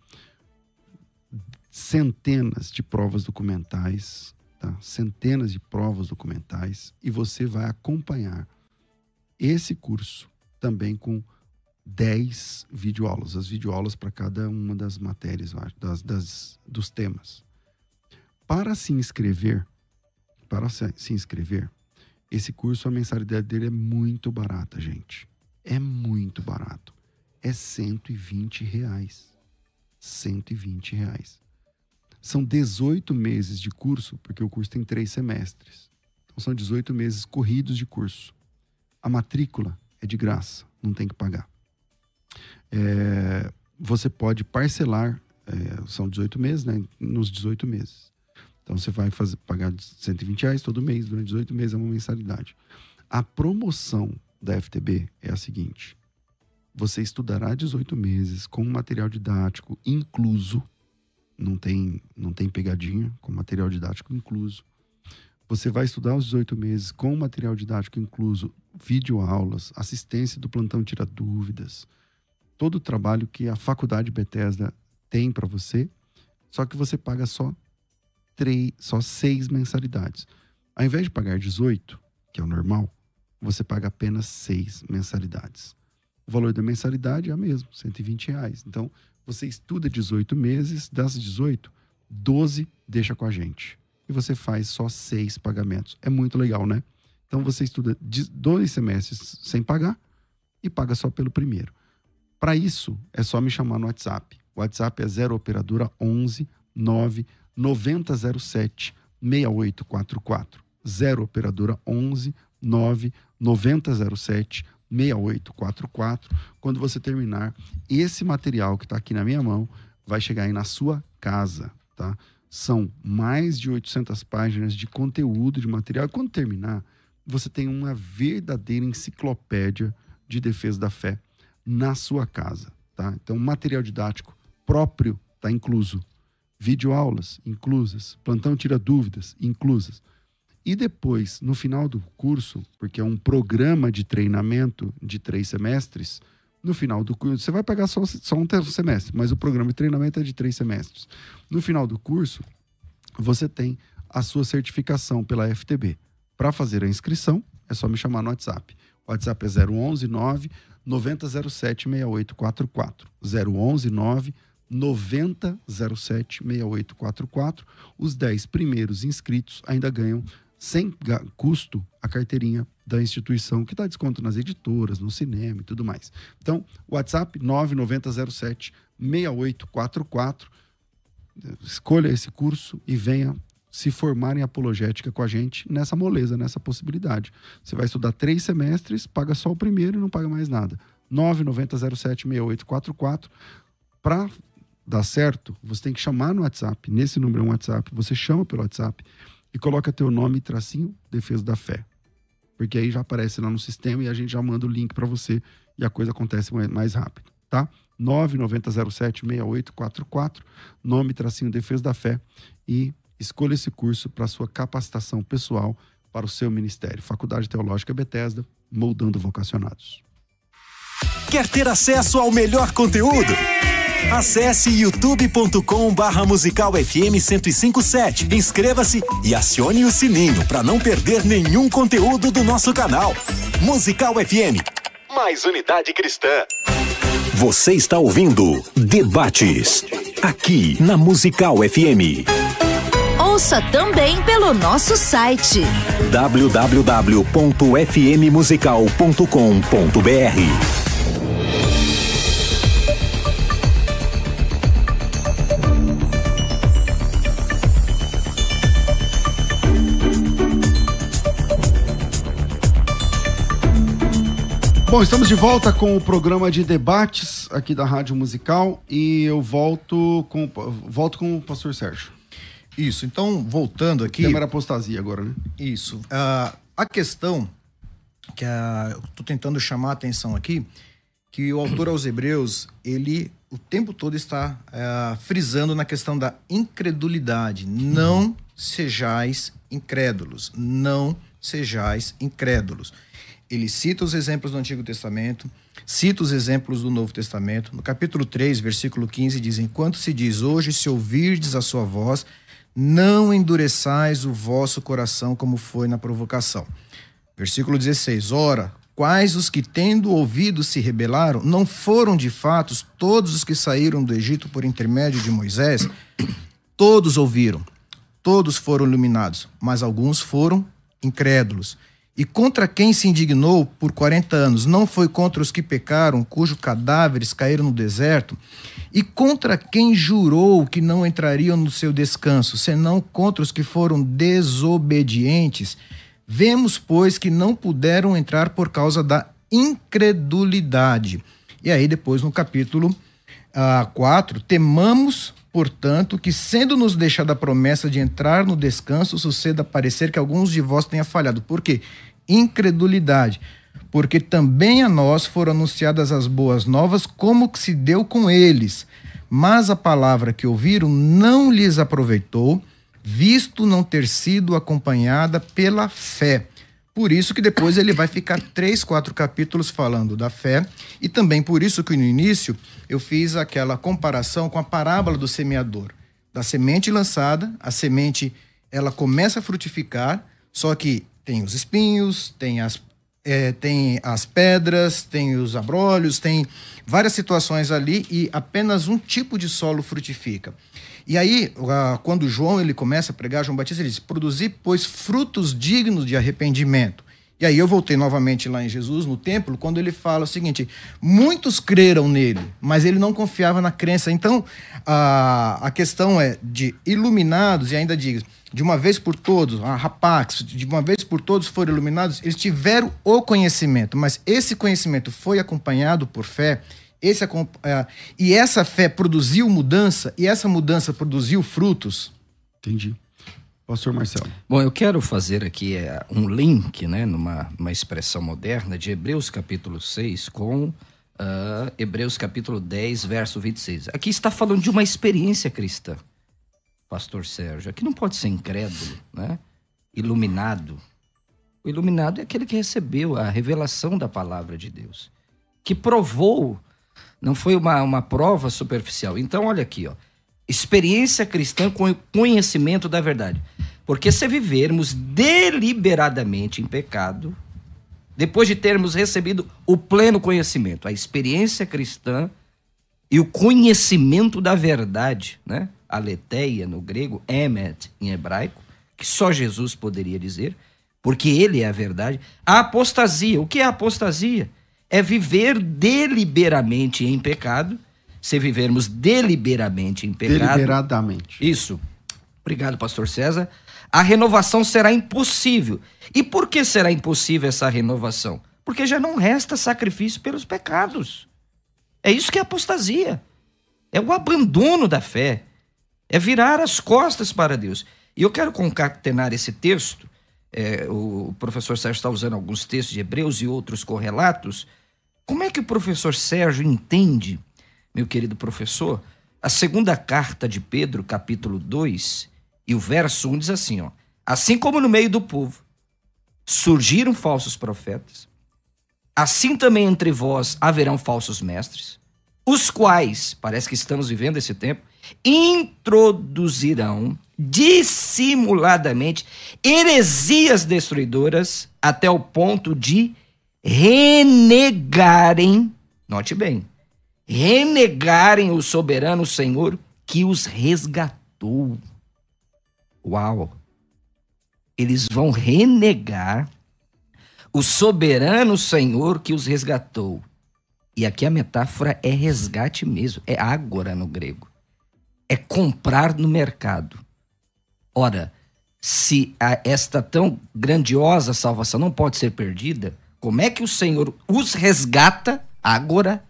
centenas de provas documentais, tá? centenas de provas documentais, e você vai acompanhar esse curso também com 10 videoaulas, as videoaulas para cada uma das matérias, das, das, dos temas. Para se inscrever, para se inscrever, esse curso, a mensalidade dele é muito barata, gente. É muito barato. É 120 reais. 120 reais. São 18 meses de curso, porque o curso tem três semestres. Então são 18 meses corridos de curso. A matrícula é de graça, não tem que pagar. É, você pode parcelar, é, são 18 meses, né? Nos 18 meses. Então você vai fazer, pagar 120 reais todo mês, durante 18 meses é uma mensalidade. A promoção da FTB é a seguinte: você estudará 18 meses com material didático incluso, não tem, não tem pegadinha, com material didático incluso. Você vai estudar os 18 meses com material didático incluso, videoaulas, assistência do plantão tira dúvidas, todo o trabalho que a faculdade Bethesda tem para você, só que você paga só três, só seis mensalidades. Ao invés de pagar 18, que é o normal, você paga apenas seis mensalidades. O valor da mensalidade é o mesmo, 120 reais. Então, você estuda 18 meses, das 18, 12 deixa com a gente. E você faz só seis pagamentos. É muito legal, né? Então, você estuda dois semestres sem pagar e paga só pelo primeiro. Para isso, é só me chamar no WhatsApp. O WhatsApp é 0 operadora 11 9 9007 6844. 0 operadora 11 9 9007 6844. Quando você terminar, esse material que está aqui na minha mão vai chegar aí na sua casa, tá? São mais de 800 páginas de conteúdo, de material. Quando terminar, você tem uma verdadeira enciclopédia de defesa da fé na sua casa, tá? Então, material didático próprio está incluso videoaulas inclusas, plantão tira dúvidas inclusas. E depois, no final do curso, porque é um programa de treinamento de três semestres, no final do curso, você vai pagar só, só um semestre, mas o programa de treinamento é de três semestres. No final do curso, você tem a sua certificação pela FTB. Para fazer a inscrição, é só me chamar no WhatsApp. O WhatsApp é 011 9 9007 6844. 011 9 9007 6844. Os 10 primeiros inscritos ainda ganham sem custo a carteirinha da instituição, que dá desconto nas editoras, no cinema e tudo mais. Então, WhatsApp 9907 6844. Escolha esse curso e venha se formar em apologética com a gente nessa moleza, nessa possibilidade. Você vai estudar três semestres, paga só o primeiro e não paga mais nada. 9907 6844. Para dar certo, você tem que chamar no WhatsApp, nesse número é um WhatsApp, você chama pelo WhatsApp e coloca teu nome tracinho Defesa da Fé. Porque aí já aparece lá no sistema e a gente já manda o link para você e a coisa acontece mais rápido, tá? 99076844, nome tracinho Defesa da Fé e escolha esse curso para sua capacitação pessoal para o seu ministério. Faculdade Teológica Bethesda, moldando vocacionados. Quer ter acesso ao melhor conteúdo? Acesse youtube.com barra musical FM 1057. Inscreva-se e acione o sininho para não perder nenhum conteúdo do nosso canal. Musical FM. Mais unidade cristã. Você está ouvindo Debates. Aqui na Musical FM. Ouça também pelo nosso site www.fmmusical.com.br. Bom, estamos de volta com o programa de debates aqui da Rádio Musical e eu volto com, volto com o pastor Sérgio. Isso, então, voltando aqui. Era apostasia agora, né? Isso. Uh, a questão que eu estou tentando chamar a atenção aqui, que o autor aos Hebreus, ele o tempo todo está uh, frisando na questão da incredulidade. Não sejais incrédulos. Não sejais incrédulos. Ele cita os exemplos do Antigo Testamento, cita os exemplos do Novo Testamento. No capítulo 3, versículo 15, diz: Enquanto se diz hoje, se ouvirdes a sua voz, não endureçais o vosso coração como foi na provocação. Versículo 16: Ora, quais os que, tendo ouvido, se rebelaram, não foram de fato todos os que saíram do Egito por intermédio de Moisés? Todos ouviram, todos foram iluminados, mas alguns foram incrédulos. E contra quem se indignou por 40 anos? Não foi contra os que pecaram, cujos cadáveres caíram no deserto? E contra quem jurou que não entrariam no seu descanso, senão contra os que foram desobedientes? Vemos, pois, que não puderam entrar por causa da incredulidade. E aí, depois, no capítulo uh, ah, 4, temamos, portanto, que, sendo-nos deixada a promessa de entrar no descanso, suceda parecer que alguns de vós tenha falhado. Por quê? incredulidade, porque também a nós foram anunciadas as boas novas, como que se deu com eles. Mas a palavra que ouviram não lhes aproveitou, visto não ter sido acompanhada pela fé. Por isso que depois ele vai ficar três, quatro capítulos falando da fé, e também por isso que no início eu fiz aquela comparação com a parábola do semeador. Da semente lançada, a semente ela começa a frutificar, só que tem os espinhos, tem as, é, tem as pedras, tem os abrolhos, tem várias situações ali e apenas um tipo de solo frutifica. E aí, quando João ele começa a pregar, João Batista ele diz: produzir, pois, frutos dignos de arrependimento. E aí eu voltei novamente lá em Jesus, no templo, quando ele fala o seguinte: muitos creram nele, mas ele não confiava na crença. Então, a, a questão é de iluminados, e ainda diz, de uma vez por todos, a Rapax, de uma vez por todos foram iluminados, eles tiveram o conhecimento, mas esse conhecimento foi acompanhado por fé, esse, é, e essa fé produziu mudança, e essa mudança produziu frutos. Entendi. Pastor Marcelo. Bom, eu quero fazer aqui é, um link, né, numa uma expressão moderna, de Hebreus capítulo 6 com uh, Hebreus capítulo 10, verso 26. Aqui está falando de uma experiência cristã, pastor Sérgio. Aqui não pode ser incrédulo, né? Iluminado. O iluminado é aquele que recebeu a revelação da palavra de Deus, que provou, não foi uma, uma prova superficial. Então, olha aqui, ó experiência cristã com conhecimento da verdade. Porque se vivermos deliberadamente em pecado, depois de termos recebido o pleno conhecimento, a experiência cristã e o conhecimento da verdade, né? Aletheia no grego, emet em hebraico, que só Jesus poderia dizer, porque ele é a verdade. A apostasia, o que é apostasia? É viver deliberadamente em pecado se vivermos deliberadamente em pecado. Deliberadamente. Isso. Obrigado, pastor César. A renovação será impossível. E por que será impossível essa renovação? Porque já não resta sacrifício pelos pecados. É isso que é apostasia. É o abandono da fé. É virar as costas para Deus. E eu quero concatenar esse texto. É, o professor Sérgio está usando alguns textos de Hebreus e outros correlatos. Como é que o professor Sérgio entende meu querido professor, a segunda carta de Pedro, capítulo 2, E o verso 1 diz assim, ó: Assim como no meio do povo surgiram falsos profetas, assim também entre vós haverão falsos mestres, os quais, parece que estamos vivendo esse tempo, introduzirão dissimuladamente heresias destruidoras até o ponto de renegarem, note bem, renegarem o soberano Senhor que os resgatou. Uau! Eles vão renegar o soberano Senhor que os resgatou. E aqui a metáfora é resgate mesmo, é ágora no grego. É comprar no mercado. Ora, se esta tão grandiosa salvação não pode ser perdida, como é que o Senhor os resgata agora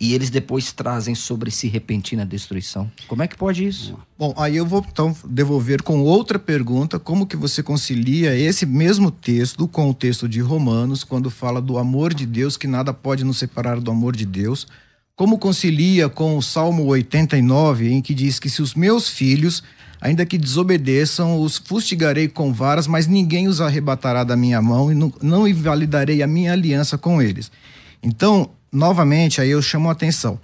e eles depois trazem sobre si repentina destruição? Como é que pode isso? Bom, aí eu vou então devolver com outra pergunta, como que você concilia esse mesmo texto com o texto de Romanos, quando fala do amor de Deus, que nada pode nos separar do amor de Deus? Como concilia com o Salmo 89, em que diz que se os meus filhos Ainda que desobedeçam, os fustigarei com varas, mas ninguém os arrebatará da minha mão e não, não invalidarei a minha aliança com eles. Então, novamente, aí eu chamo a atenção.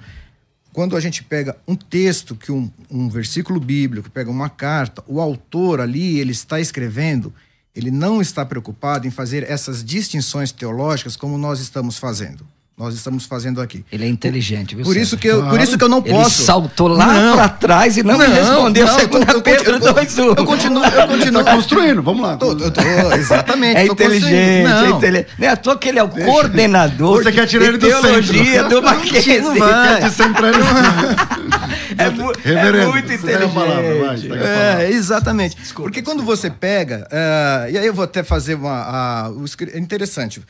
Quando a gente pega um texto, que um, um versículo bíblico, pega uma carta, o autor ali, ele está escrevendo, ele não está preocupado em fazer essas distinções teológicas como nós estamos fazendo nós estamos fazendo aqui. Ele é inteligente, viu? Por isso que eu, por isso que eu não posso. Ele saltou lá para trás e não, não me respondeu não, segunda eu, Pedro eu, 2, Eu continuo, eu continuo tá construindo, vamos lá. Tô, tô, exatamente. É inteligente, é inteligente. Não é à toa que ele é o Deixa. coordenador Você quer tirar ele do teologia centro. do Mackenzie. Quer te centrar é, é muito inteligente. Palavra, vai, é, exatamente. Desculpa, Porque quando você pega, uh, e aí eu vou até fazer uma, uh, é interessante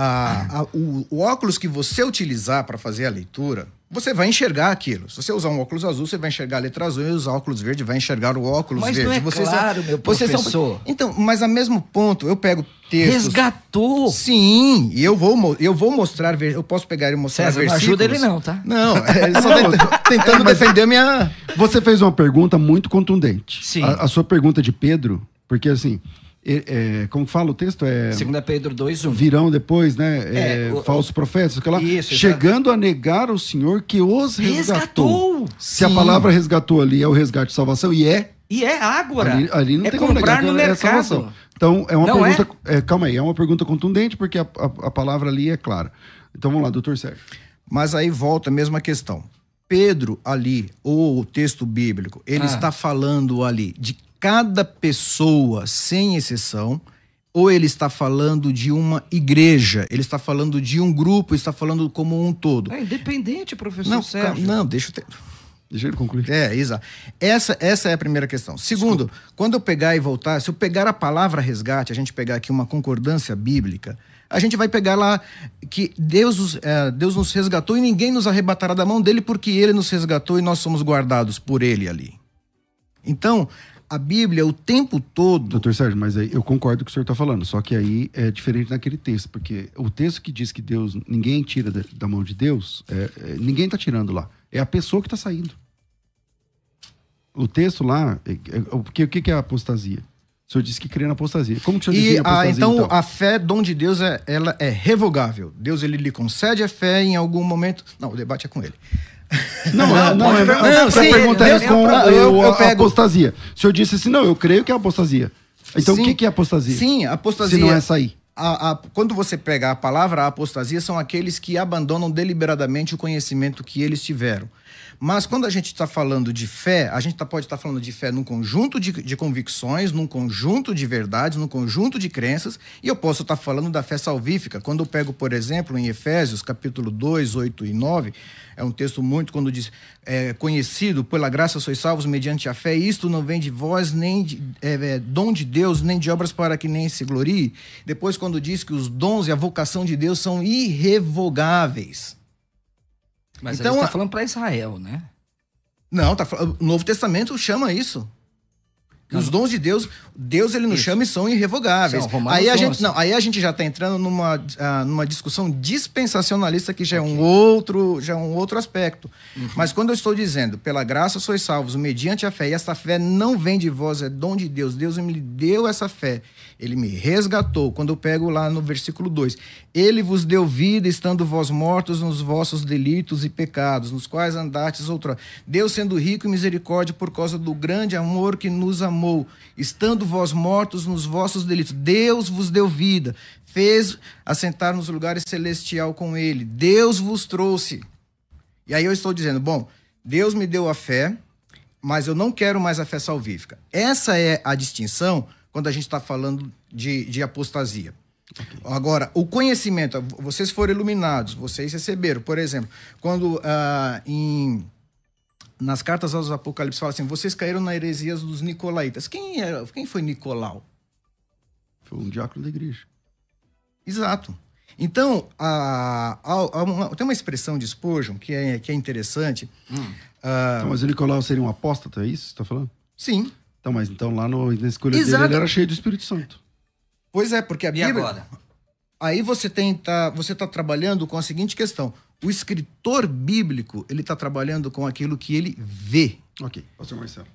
a, a, o, o, óculos que você utilizar para fazer a leitura, você vai enxergar aquilo. Se você usar um óculos azul, você vai enxergar a letra azul e usar óculos verde vai enxergar o óculos mas verde. Mas não é vocês claro, são, meu professor. São, então, mas a mesmo ponto, eu pego textos... Resgatou! Sim, e eu vou, eu vou mostrar, eu posso pegar e mostrar César, versículos. Não ajuda ele não, tá? Não, é só tentando, tentando defender a minha... Você fez uma pergunta muito contundente. Sim. A, a sua pergunta de Pedro, porque assim... É, como fala o texto? É, 2 Pedro 2, 1. Virão depois, né? É, é, falsos profetas, lá, isso, chegando a negar o Senhor que os resgatou. resgatou. Se a palavra resgatou ali é o resgate de salvação, e é. E é agora. Ali, ali não é tem como negar no é mercado. salvação. Então, é uma não pergunta. É? calma aí, é uma pergunta contundente, porque a, a, a palavra ali é clara. Então vamos lá, doutor Sérgio. Mas aí volta a mesma questão. Pedro ali, ou o texto bíblico, ele ah. está falando ali de cada pessoa, sem exceção, ou ele está falando de uma igreja, ele está falando de um grupo, está falando como um todo. É independente, professor não, Sérgio. Não, deixa eu ter... Deixa ele concluir. É, exato. Essa, essa é a primeira questão. Segundo, Desculpa. quando eu pegar e voltar, se eu pegar a palavra resgate, a gente pegar aqui uma concordância bíblica, a gente vai pegar lá que Deus, é, Deus nos resgatou e ninguém nos arrebatará da mão dele porque ele nos resgatou e nós somos guardados por ele ali. Então, a Bíblia o tempo todo. Doutor Sérgio, mas aí eu concordo com o que o senhor está falando, só que aí é diferente naquele texto, porque o texto que diz que Deus, ninguém tira da, da mão de Deus, é, é, ninguém está tirando lá. É a pessoa que está saindo. O texto lá, é, é, o, que, que é a apostasia? O senhor disse que crê na apostasia. Como que o senhor e a apostasia, então, então, a fé, dom de Deus, é, ela é revogável. Deus ele lhe concede a fé em algum momento. Não, o debate é com ele. Não, não, não, é, não sim, pergunta é com eu, eu, eu pego... apostasia. O senhor disse assim, não, eu creio que é apostasia. Então sim, o que, que é apostasia? Sim, apostasia. Se não é sair. A, a, quando você pega a palavra apostasia, são aqueles que abandonam deliberadamente o conhecimento que eles tiveram. Mas quando a gente está falando de fé, a gente tá, pode estar tá falando de fé num conjunto de, de, convicções, num conjunto de verdades, num conjunto de crenças, e eu posso estar tá falando da fé salvífica. Quando eu pego, por exemplo, em Efésios, capítulo 2, 8 e 9, é um texto muito quando diz, é, conhecido, pela graça sois salvos mediante a fé, isto não vem de vós, nem de, é, é, dom de Deus, nem de obras para que nem se glorie. Depois, quando diz que os dons e a vocação de Deus são irrevogáveis. Mas então, ele está falando para Israel, né? Não, tá, o Novo Testamento chama isso. Que os dons de Deus, Deus ele nos Isso. chama e são irrevogáveis. São, aí a gente não, aí a gente já está entrando numa, uh, numa discussão dispensacionalista que já é um outro, já é um outro aspecto. Uhum. Mas quando eu estou dizendo, pela graça sois salvos, mediante a fé, e essa fé não vem de vós, é dom de Deus. Deus me deu essa fé. Ele me resgatou. Quando eu pego lá no versículo 2, ele vos deu vida estando vós mortos nos vossos delitos e pecados, nos quais andastes outra. Deus sendo rico em misericórdia por causa do grande amor que nos amou amou, estando vós mortos nos vossos delitos. Deus vos deu vida, fez assentar nos lugares celestial com ele. Deus vos trouxe. E aí eu estou dizendo, bom, Deus me deu a fé, mas eu não quero mais a fé salvífica. Essa é a distinção quando a gente está falando de, de apostasia. Agora, o conhecimento, vocês foram iluminados, vocês receberam, por exemplo, quando uh, em nas cartas aos Apocalipse fala assim: vocês caíram na heresia dos Nicolaitas. Quem, era, quem foi Nicolau? Foi um diácono da igreja. Exato. Então, a, a, a uma, tem uma expressão de Spurgeon que é, que é interessante. Hum. Uh, então, mas o Nicolau seria um apóstata, é isso que você está falando? Sim. Então, mas então lá no, na escolha Exato. dele ele era cheio do Espírito Santo. Pois é, porque a Bíblia. E agora? Aí você tenta, você está trabalhando com a seguinte questão: o escritor bíblico, ele está trabalhando com aquilo que ele vê. Ok, pastor Marcelo.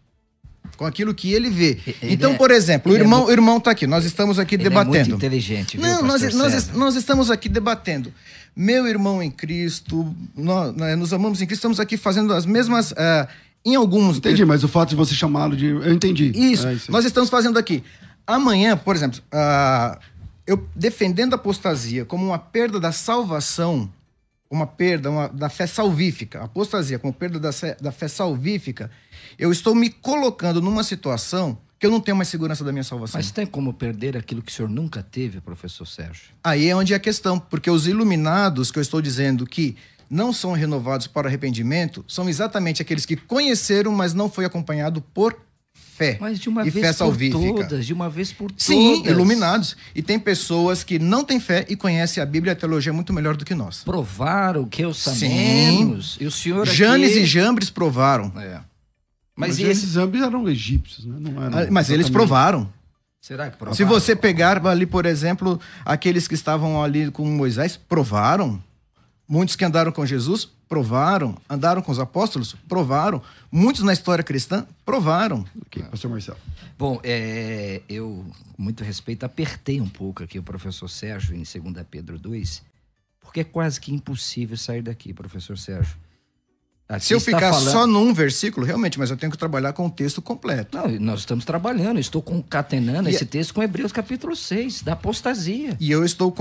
Com aquilo que ele vê. Ele então, é, por exemplo, o irmão, é o irmão está aqui, nós estamos aqui debatendo. É muito inteligente, viu, Não, nós, nós, nós, estamos aqui debatendo. Meu irmão em Cristo, nós, nós, nos amamos em Cristo, estamos aqui fazendo as mesmas. Uh, em alguns. Entendi, mas o fato de você chamá-lo de. Eu entendi. Isso, é isso nós estamos fazendo aqui. Amanhã, por exemplo, uh, eu defendendo a apostasia como uma perda da salvação uma perda uma, da fé salvífica, apostasia como perda da, da fé salvífica, eu estou me colocando numa situação que eu não tenho mais segurança da minha salvação. Mas tem como perder aquilo que o senhor nunca teve, professor Sérgio? Aí é onde é a questão, porque os iluminados que eu estou dizendo que não são renovados para arrependimento são exatamente aqueles que conheceram, mas não foi acompanhado por fé. Mas de uma e vez fé salvífica. por todas, de uma vez por todas. Sim, iluminados. E tem pessoas que não têm fé e conhecem a Bíblia e a teologia muito melhor do que nós. Provaram que eu sabemos. Sim. E o senhor Janes aqui... e Jambres provaram. É. Mas, mas esses Jambres eram egípcios, né? Não eram ah, mas eles provaram. Será que provaram? Se você pegar ali, por exemplo, aqueles que estavam ali com Moisés, provaram. Muitos que andaram com Jesus provaram, andaram com os apóstolos, provaram. Muitos na história cristã provaram. Ok, pastor Marcelo. Bom, é, eu, com muito respeito, apertei um pouco aqui o professor Sérgio em 2 Pedro 2, porque é quase que impossível sair daqui, professor Sérgio. Aqui Se eu ficar falando... só num versículo, realmente, mas eu tenho que trabalhar com o texto completo. Não, nós estamos trabalhando, estou concatenando e esse é... texto com Hebreus capítulo 6, da apostasia. E eu estou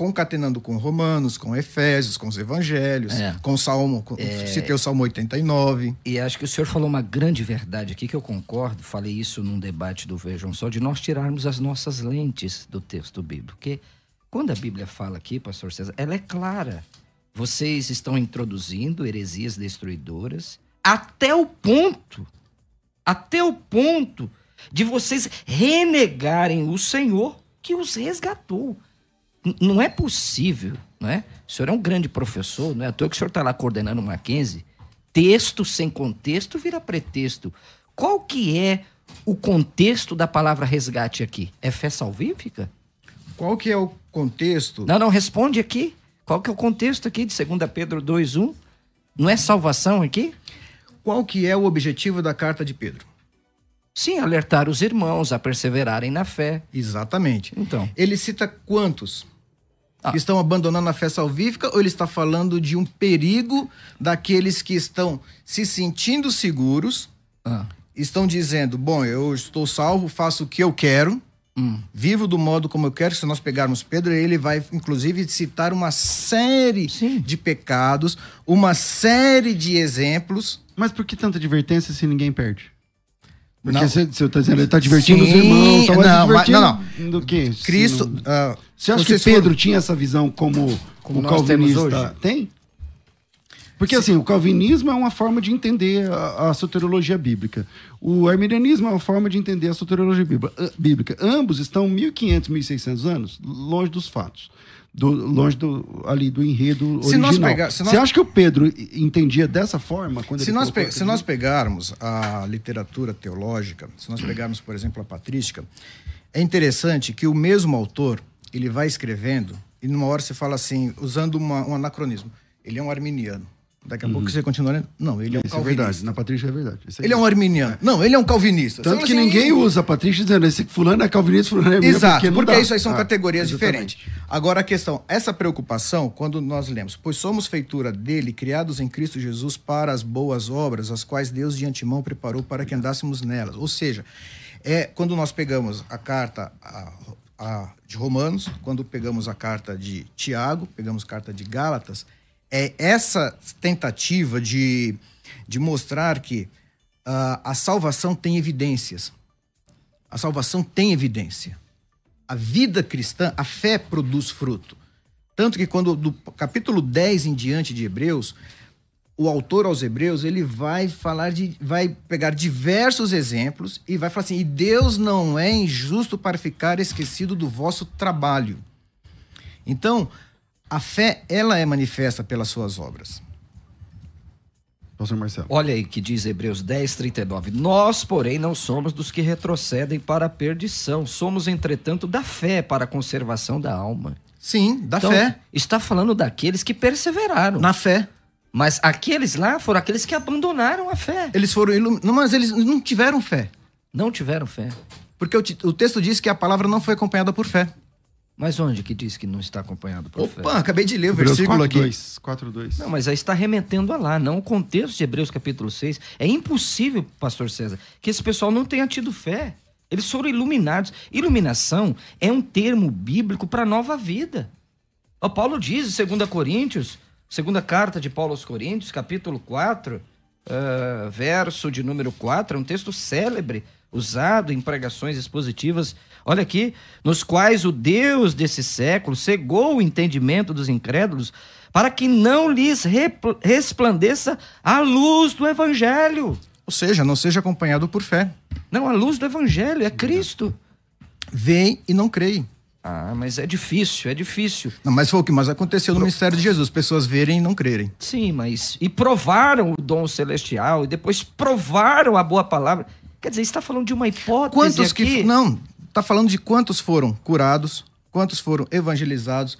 concatenando com Romanos, com Efésios, com os Evangelhos, é. com Salmo, com, é... citei o Salmo 89. E acho que o senhor falou uma grande verdade aqui, que eu concordo, falei isso num debate do Vejam Só, de nós tirarmos as nossas lentes do texto bíblico. Porque quando a Bíblia fala aqui, pastor César, ela é clara. Vocês estão introduzindo heresias destruidoras até o ponto, até o ponto de vocês renegarem o Senhor que os resgatou não é possível, não é? O senhor é um grande professor, não é à toa que o senhor está lá coordenando o Mackenzie. Texto sem contexto vira pretexto. Qual que é o contexto da palavra resgate aqui? É fé salvífica? Qual que é o contexto? Não, não, responde aqui. Qual que é o contexto aqui de 2 Pedro 2.1? Não é salvação aqui? Qual que é o objetivo da carta de Pedro? Sim, alertar os irmãos a perseverarem na fé. Exatamente. Então. Ele cita quantos? Ah. Que estão abandonando a fé salvífica ou ele está falando de um perigo daqueles que estão se sentindo seguros, ah. estão dizendo: bom, eu estou salvo, faço o que eu quero, hum. vivo do modo como eu quero. Se nós pegarmos Pedro, ele vai inclusive citar uma série Sim. de pecados, uma série de exemplos. Mas por que tanta advertência se ninguém perde? Porque você está dizendo, ele está divertindo Sim, os irmãos, tá não, divertindo não, não. do que? Cristo. Uh, você acha que Pedro foram... tinha essa visão como, como o calvinista tem? Porque assim, o calvinismo é uma forma de entender a, a soteriologia bíblica. O arminianismo é uma forma de entender a soteriologia bíblica. Ambos estão 1500, 1600 anos longe dos fatos. Do, longe do, ali do enredo se original. Pegar, se nós... Você acha que o Pedro entendia dessa forma? Quando se, nós pe... se nós pegarmos a literatura teológica, se nós pegarmos, por exemplo, a patrística, é interessante que o mesmo autor, ele vai escrevendo, e numa hora você fala assim, usando uma, um anacronismo, ele é um arminiano. Daqui a uhum. pouco você continua lendo. Não, ele é um Isso calvinista. é verdade, na Patrícia é verdade. É ele é um arminiano. É. Não, ele é um calvinista. Tanto que assim, ninguém usa a Patrícia dizendo esse fulano é calvinista, fulano é arminiano. Exato, porque, porque isso aí são ah, categorias exatamente. diferentes. Agora a questão, essa preocupação, quando nós lemos, pois somos feitura dele, criados em Cristo Jesus para as boas obras, as quais Deus de antemão preparou para que andássemos nelas. Ou seja, é quando nós pegamos a carta a, a, de Romanos, quando pegamos a carta de Tiago, pegamos a carta de Gálatas, é essa tentativa de, de mostrar que uh, a salvação tem evidências. A salvação tem evidência. A vida cristã, a fé produz fruto. Tanto que quando do capítulo 10 em diante de Hebreus, o autor aos Hebreus, ele vai falar de vai pegar diversos exemplos e vai falar assim: "E Deus não é injusto para ficar esquecido do vosso trabalho". Então, a fé, ela é manifesta pelas suas obras. Pastor Marcelo. Olha aí que diz Hebreus 10, 39. Nós, porém, não somos dos que retrocedem para a perdição. Somos, entretanto, da fé para a conservação da alma. Sim, da então, fé. Está falando daqueles que perseveraram. Na fé. Mas aqueles lá foram aqueles que abandonaram a fé. Eles foram. Ilum... Mas eles não tiveram fé. Não tiveram fé. Porque o, o texto diz que a palavra não foi acompanhada por fé. Mas onde que diz que não está acompanhado por Opa, fé? Opa, acabei de ler o versículo 4, aqui. 2, 4, 2. Não, mas aí está remetendo a lá, não o contexto de Hebreus capítulo 6. É impossível, pastor César, que esse pessoal não tenha tido fé. Eles foram iluminados. Iluminação é um termo bíblico para nova vida. O Paulo diz, em 2 Coríntios, segunda carta de Paulo aos Coríntios, capítulo 4, uh, ah, verso de número 4, é um texto célebre, usado em pregações expositivas Olha aqui, nos quais o Deus desse século cegou o entendimento dos incrédulos para que não lhes resplandeça a luz do evangelho. Ou seja, não seja acompanhado por fé. Não, a luz do evangelho é Cristo. Vem e não creem. Ah, mas é difícil, é difícil. Não, mas foi o que mais aconteceu no Pro... ministério de Jesus, pessoas verem e não crerem. Sim, mas e provaram o dom celestial e depois provaram a boa palavra. Quer dizer, está falando de uma hipótese Quantos aqui? que não, está falando de quantos foram curados, quantos foram evangelizados,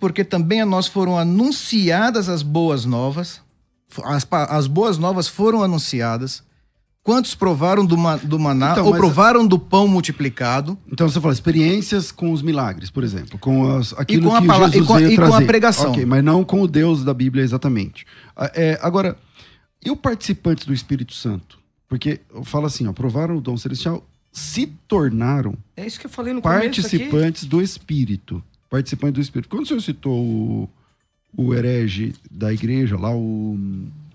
porque também a nós foram anunciadas as boas novas, as, as boas novas foram anunciadas. Quantos provaram do, do maná então, ou provaram do pão multiplicado? Então você fala experiências com os milagres, por exemplo, com as, aquilo e com que palavra, Jesus e com, e trazer. com a pregação. Ok, mas não com o Deus da Bíblia exatamente. É, agora, e o participantes do Espírito Santo? Porque eu falo assim, ó, provaram o dom celestial se tornaram é isso que eu falei no participantes do Espírito. Participantes do Espírito. Quando o senhor citou o, o herege da igreja lá, o,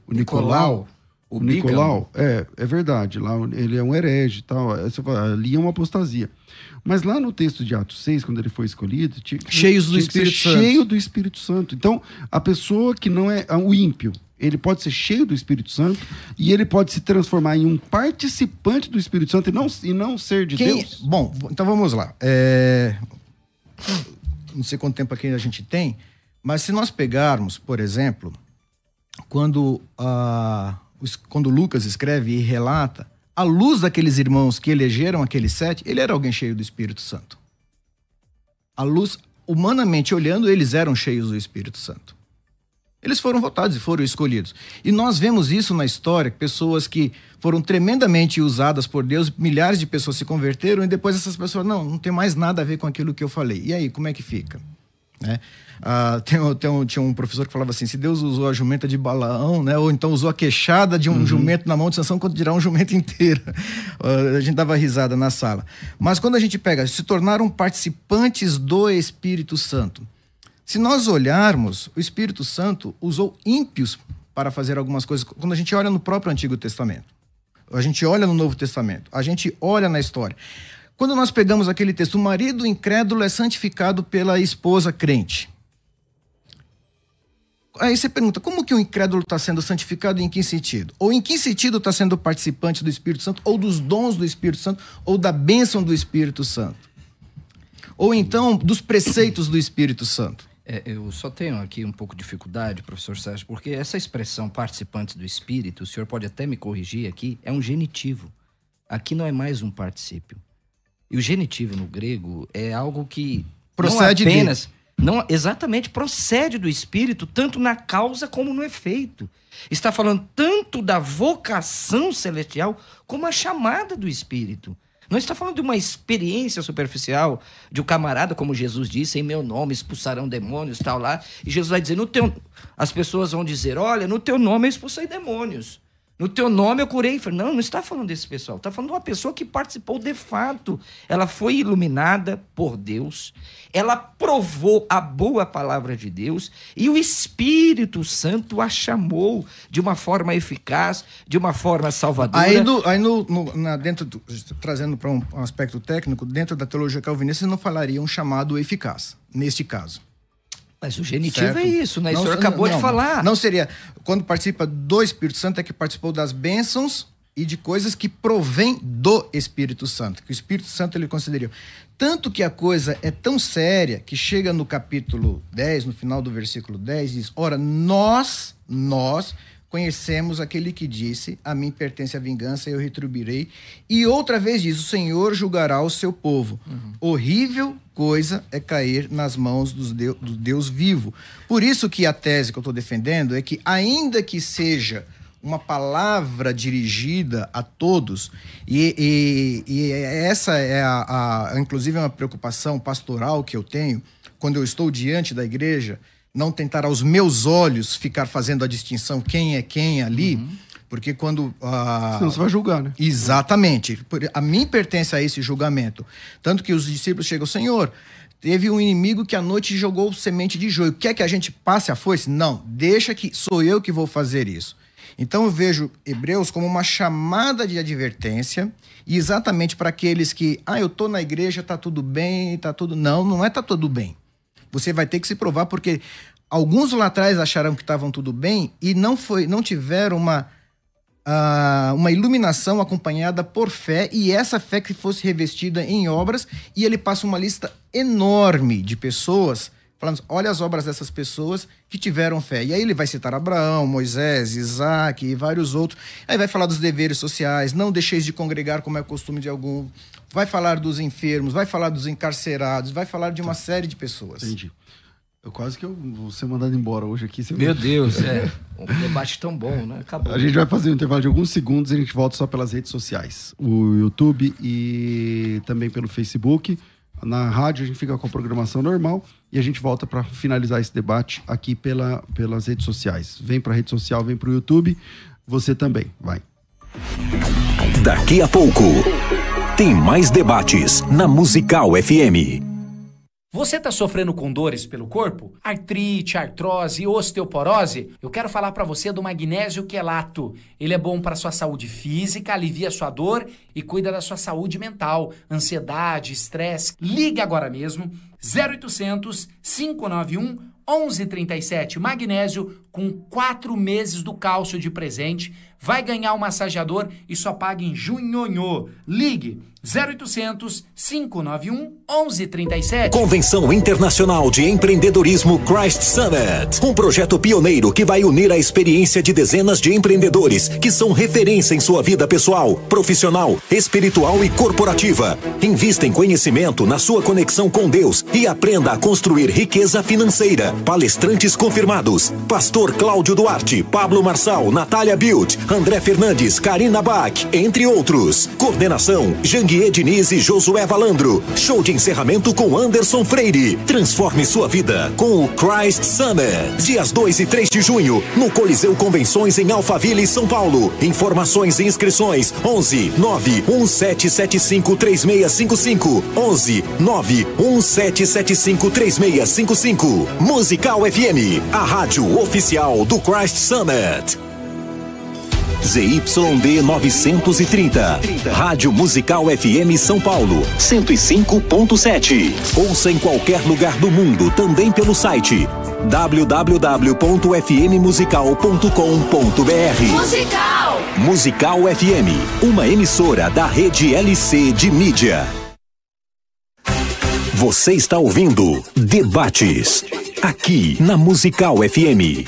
o Nicolau, o, o Nicolau, é, é verdade, lá ele é um herege e tal, ali é uma apostasia. Mas lá no texto de Atos 6, quando ele foi escolhido, tinha, Cheios do Espírito Santo. cheio do Espírito Santo. Então, a pessoa que não é o ímpio, ele pode ser cheio do Espírito Santo e ele pode se transformar em um participante do Espírito Santo e não, e não ser de Quem... Deus. Bom, então vamos lá. É... Não sei quanto tempo aqui a gente tem, mas se nós pegarmos, por exemplo, quando, uh, quando Lucas escreve e relata, a luz daqueles irmãos que elegeram aqueles sete, ele era alguém cheio do Espírito Santo. A luz, humanamente olhando, eles eram cheios do Espírito Santo. Eles foram votados e foram escolhidos. E nós vemos isso na história, pessoas que foram tremendamente usadas por Deus, milhares de pessoas se converteram e depois essas pessoas, não, não tem mais nada a ver com aquilo que eu falei. E aí, como é que fica? Né? Ah, tem, tem, tinha um professor que falava assim: se Deus usou a jumenta de Balaão, né, ou então usou a queixada de um uhum. jumento na mão de Sansão, quando dirá um jumento inteiro. Ah, a gente dava risada na sala. Mas quando a gente pega, se tornaram participantes do Espírito Santo. Se nós olharmos, o Espírito Santo usou ímpios para fazer algumas coisas. Quando a gente olha no próprio Antigo Testamento, a gente olha no Novo Testamento, a gente olha na história. Quando nós pegamos aquele texto, o marido incrédulo é santificado pela esposa crente. Aí você pergunta, como que o incrédulo está sendo santificado e em que sentido? Ou em que sentido está sendo participante do Espírito Santo, ou dos dons do Espírito Santo, ou da bênção do Espírito Santo? ou então dos preceitos do Espírito Santo? É, eu só tenho aqui um pouco de dificuldade, professor Sérgio, porque essa expressão participantes do Espírito, o senhor pode até me corrigir aqui, é um genitivo. Aqui não é mais um particípio. E o genitivo no grego é algo que procede não apenas, não exatamente procede do espírito, tanto na causa como no efeito. Está falando tanto da vocação celestial como a chamada do espírito. Não está falando de uma experiência superficial de um camarada, como Jesus disse, em meu nome expulsarão demônios, tal lá. E Jesus vai dizer, no teu... as pessoas vão dizer, olha, no teu nome eu expulsei demônios. No teu nome eu curei. Não, não está falando desse pessoal. Está falando de uma pessoa que participou de fato. Ela foi iluminada por Deus. Ela provou a boa palavra de Deus. E o Espírito Santo a chamou de uma forma eficaz, de uma forma salvadora. Aí, do, aí no, no na, dentro do, trazendo para um aspecto técnico, dentro da teologia calvinista, não falaria um chamado eficaz, neste caso. Mas o genitivo certo? é isso, né? Não, o senhor acabou não, de falar. Não seria. Quando participa do Espírito Santo, é que participou das bênçãos e de coisas que provém do Espírito Santo, que o Espírito Santo ele consideriu. Tanto que a coisa é tão séria que chega no capítulo 10, no final do versículo 10, diz: Ora, nós, nós conhecemos aquele que disse: A mim pertence a vingança, eu retribuirei. E outra vez diz: O Senhor julgará o seu povo. Uhum. Horrível coisa é cair nas mãos do Deus, do Deus vivo. Por isso que a tese que eu estou defendendo é que, ainda que seja uma palavra dirigida a todos, e, e, e essa é, a, a, inclusive, é uma preocupação pastoral que eu tenho quando eu estou diante da igreja, não tentar aos meus olhos ficar fazendo a distinção quem é quem ali. Uhum porque quando. Ah, Senão você vai julgar, né? Exatamente. A mim pertence a esse julgamento. Tanto que os discípulos chegam, Senhor, teve um inimigo que à noite jogou semente de joio. Quer que a gente passe a foice? Não, deixa que sou eu que vou fazer isso. Então eu vejo Hebreus como uma chamada de advertência, e exatamente para aqueles que, ah, eu tô na igreja, tá tudo bem, tá tudo. Não, não é tá tudo bem. Você vai ter que se provar, porque alguns lá atrás acharam que estavam tudo bem e não foi, não tiveram uma uh, uma iluminação acompanhada por fé e essa fé que fosse revestida em obras e ele passa uma lista enorme de pessoas falando, olha as obras dessas pessoas que tiveram fé. E aí ele vai citar Abraão, Moisés, Isaac e vários outros. Aí vai falar dos deveres sociais, não deixeis de congregar como é costume de algum. Vai falar dos enfermos, vai falar dos encarcerados, vai falar de uma tá. série de pessoas. Entendi. Eu quase que eu vou ser mandado embora hoje aqui. Meu Deus, é. Um debate tão bom, né? Acabou. A gente vai fazer um intervalo de alguns segundos e a gente volta só pelas redes sociais. O YouTube e também pelo Facebook. Na rádio a gente fica com a programação normal e a gente volta para finalizar esse debate aqui pela, pelas redes sociais. Vem para a rede social, vem para o YouTube. Você também, vai. Daqui a pouco tem mais debates na Musical FM. Você está sofrendo com dores pelo corpo? Artrite, artrose, osteoporose? Eu quero falar para você do magnésio quelato. Ele é bom para sua saúde física, alivia sua dor e cuida da sua saúde mental, ansiedade, estresse. Ligue agora mesmo 0800 591 1137 magnésio com 4 meses do cálcio de presente. Vai ganhar um massageador e só paga em junho. Ligue 0800 591 1137. Convenção Internacional de Empreendedorismo Christ Summit. Um projeto pioneiro que vai unir a experiência de dezenas de empreendedores que são referência em sua vida pessoal, profissional, espiritual e corporativa. Invista em conhecimento na sua conexão com Deus e aprenda a construir riqueza financeira. Palestrantes confirmados: Pastor Cláudio Duarte, Pablo Marçal, Natália Bild, André Fernandes, Karina Bach, entre outros. Coordenação: Jean Janguier Diniz e Josué Valandro. Show de encerramento com Anderson Freire. Transforme sua vida com o Christ Summit. Dias 2 e 3 de junho, no Coliseu Convenções em Alphaville, São Paulo. Informações e inscrições: 11 91775 3655. 11 91775 3655. Musical FM, a rádio oficial do Christ Summit. ZYD 930. Rádio Musical FM São Paulo, 105.7. Ouça em qualquer lugar do mundo, também pelo site www.fmmusical.com.br. Musical! Musical FM, uma emissora da rede LC de mídia. Você está ouvindo Debates, aqui na Musical FM.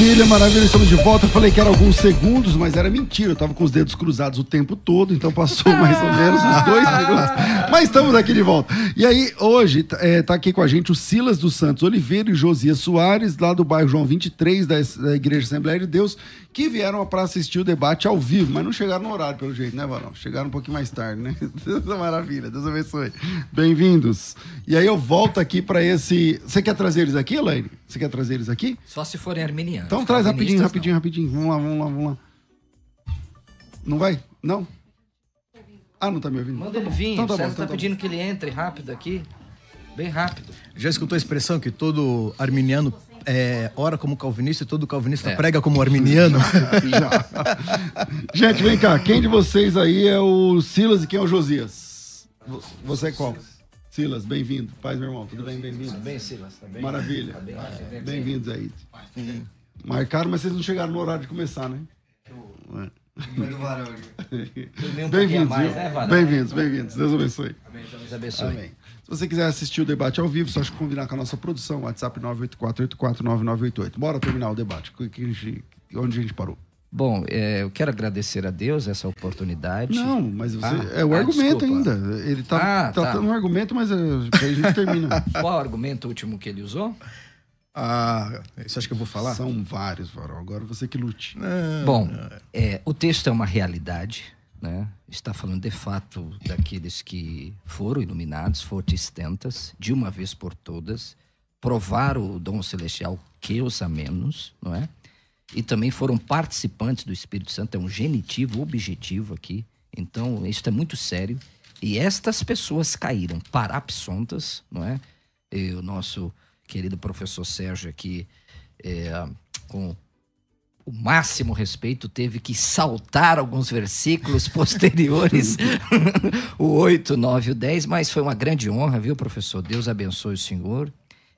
Maravilha, maravilha, estamos de volta. Eu falei que era alguns segundos, mas era mentira. Eu tava com os dedos cruzados o tempo todo, então passou mais ou menos uns dois minutos. Mas estamos aqui de volta. E aí, hoje, é, tá aqui com a gente o Silas dos Santos Oliveira e Josias Soares, lá do bairro João 23, da, da Igreja Assembleia de Deus, que vieram para assistir o debate ao vivo, mas não chegaram no horário, pelo jeito, né, Varão? Chegaram um pouquinho mais tarde, né? É maravilha, Deus abençoe. Bem-vindos. E aí eu volto aqui para esse. Você quer trazer eles aqui, Elaine? Você quer trazer eles aqui? Só se forem arminianos. Então traz rapidinho, rapidinho, não. rapidinho. Vamos lá, vamos lá, vamos lá. Não vai? Não? Ah, não tá me ouvindo? Manda ele vir. Então tá bom, então tá, tá pedindo que ele entre rápido aqui. Bem rápido. Já escutou a expressão que todo arminiano é, ora como calvinista e todo calvinista é. prega como arminiano? Gente, vem cá. Quem de vocês aí é o Silas e quem é o Josias? Você é qual? Silas, bem-vindo. Paz, meu irmão. Tudo bem? Bem-vindo. Tudo bem, Silas? Tá bem? Maravilha. Tá Bem-vindos bem aí. Sim. Marcaram, mas vocês não chegaram no horário de começar, né? Bem-vindos, né, Bem-vindos, bem-vindos. Deus abençoe. Amém. Deus abençoe. Amém. Se você quiser assistir o debate ao vivo, só acho que combinar com a nossa produção, WhatsApp 984-849988. Bora terminar o debate. Onde a gente parou? Bom, é, eu quero agradecer a Deus essa oportunidade. Não, mas você, ah, é o ah, argumento desculpa. ainda. Ele está ah, tá, tá. um argumento, mas é, a gente termina. Qual argumento último que ele usou? Ah, você acha que eu vou falar? São vários, Varol. Agora você que lute. Não, Bom, é, o texto é uma realidade né? Está falando de fato daqueles que foram iluminados, fortistentas, de uma vez por todas, provaram o dom celestial que os a menos, não é? E também foram participantes do Espírito Santo, é um genitivo objetivo aqui. Então, isso é muito sério. E estas pessoas caíram parapsontas, não é? E o nosso querido professor Sérgio aqui, é, com o máximo respeito, teve que saltar alguns versículos posteriores, o 8, 9 e o 10, mas foi uma grande honra, viu, professor? Deus abençoe o senhor.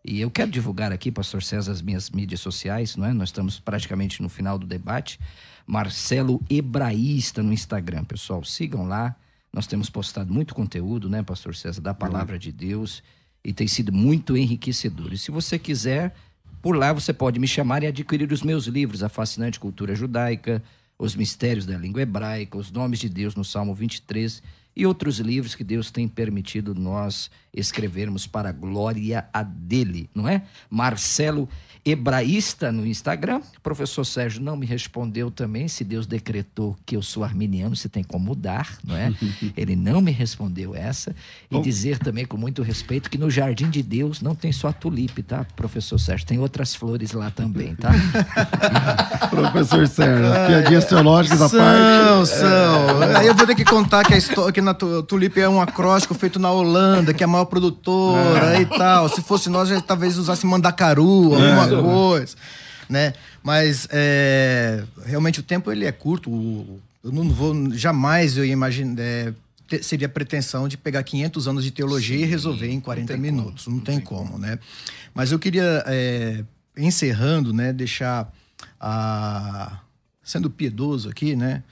E eu quero divulgar aqui, pastor César, as minhas mídias sociais, não é? Nós estamos praticamente no final do debate. Marcelo Hebraísta no Instagram, pessoal, sigam lá. Nós temos postado muito conteúdo, né, pastor César, da palavra de Deus e tem sido muito enriquecedor. E se você quiser, por lá você pode me chamar e adquirir os meus livros, A Fascinante Cultura Judaica, Os Mistérios da Língua Hebraica, Os Nomes de Deus no Salmo 23 e outros livros que Deus tem permitido nós escrevermos para a glória a dele, não é? Marcelo hebraísta no Instagram. O professor Sérgio não me respondeu também se Deus decretou que eu sou arminiano, se tem como mudar, não é? Ele não me respondeu essa. E Bom. dizer também com muito respeito que no Jardim de Deus não tem só tulipe, tá, professor Sérgio? Tem outras flores lá também, tá? professor Sérgio, as piadinhas teológicas à parte. São, são. Aí eu vou ter que contar que a história que na tulipe é um acróstico feito na Holanda, que é a maior produtora é. e tal. Se fosse nós, já talvez usasse mandacaru, alguma é. coisa, né? Mas é, realmente o tempo ele é curto. Eu não vou jamais eu imagino é, seria a pretensão de pegar 500 anos de teologia Sim, e resolver em 40 não minutos. Como, não, não, tem, tem como, como, né? Mas eu queria é, encerrando, né? Deixar a sendo piedoso aqui, né?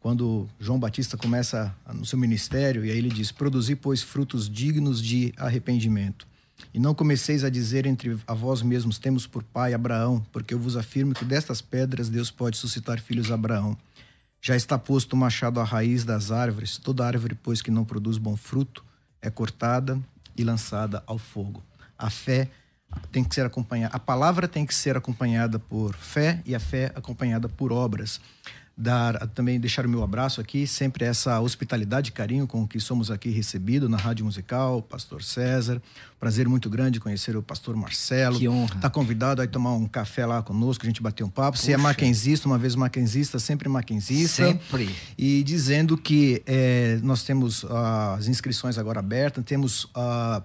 Quando João Batista começa no seu ministério e aí ele diz: "Produzir pois frutos dignos de arrependimento". E não comeceis a dizer entre a vós mesmos: Temos por pai Abraão, porque eu vos afirmo que destas pedras Deus pode suscitar filhos a Abraão. Já está posto o machado à raiz das árvores, toda árvore, pois que não produz bom fruto, é cortada e lançada ao fogo. A fé tem que ser acompanhada, a palavra tem que ser acompanhada por fé e a fé acompanhada por obras dar também deixar o meu abraço aqui, sempre essa hospitalidade e carinho com que somos aqui recebidos na Rádio Musical, Pastor César. Prazer muito grande conhecer o Pastor Marcelo. Que honra. Está convidado a tomar um café lá conosco, a gente bater um papo. Puxa. Se é maquenzista, uma vez maquenzista, sempre maquenzista. Sempre. E dizendo que é, nós temos uh, as inscrições agora abertas, temos uh,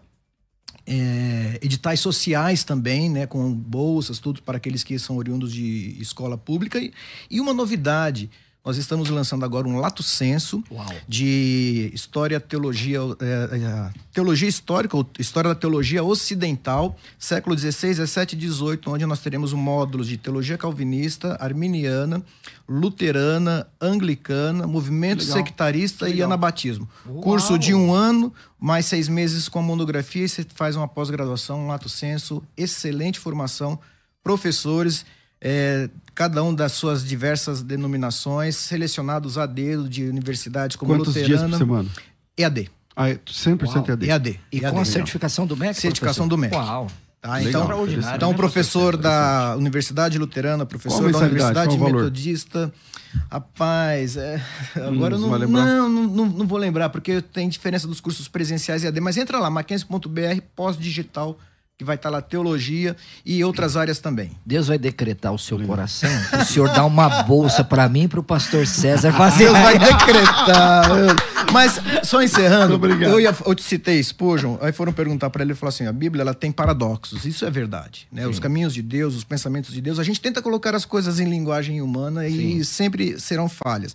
é, editais sociais também, né, com bolsas, tudo para aqueles que são oriundos de escola pública. E, e uma novidade, Nós estamos lançando agora um lato senso Uau. de história, teologia, é, é, teologia histórica, ou história da teologia ocidental, século XVI, XVII e XVIII, onde nós teremos um módulos de teologia calvinista, arminiana, luterana, anglicana, movimento Legal. sectarista Legal. e anabatismo. Uau. Curso de um ano, mais seis meses com a monografia e você faz uma pós-graduação, um lato senso, excelente formação, professores é, cada um das suas diversas denominações, selecionados a dedo de universidades como Quantos Luterana. dias por semana? EAD. Ah, 100% EAD. EAD. E EAD. com a certificação do MEC? Certificação do MEC. Uau. Tá, então, então né, professor da Universidade Luterana, professor da Universidade Metodista. Rapaz, é, agora hum, eu não, não, não, não, vou lembrar, porque tem diferença dos cursos presenciais e AD, mas entra lá, mackenzie.br, pós-digital que vai estar lá teologia e outras áreas também. Deus vai decretar o seu coração. o senhor dá uma bolsa para mim e para o pastor César fazer. Deus vai decretar. Mas só encerrando, eu, ia, eu te citei Spurgeon, aí foram perguntar para ele e falou assim: a Bíblia ela tem paradoxos. Isso é verdade, né? Os caminhos de Deus, os pensamentos de Deus, a gente tenta colocar as coisas em linguagem humana Sim. e sempre serão falhas.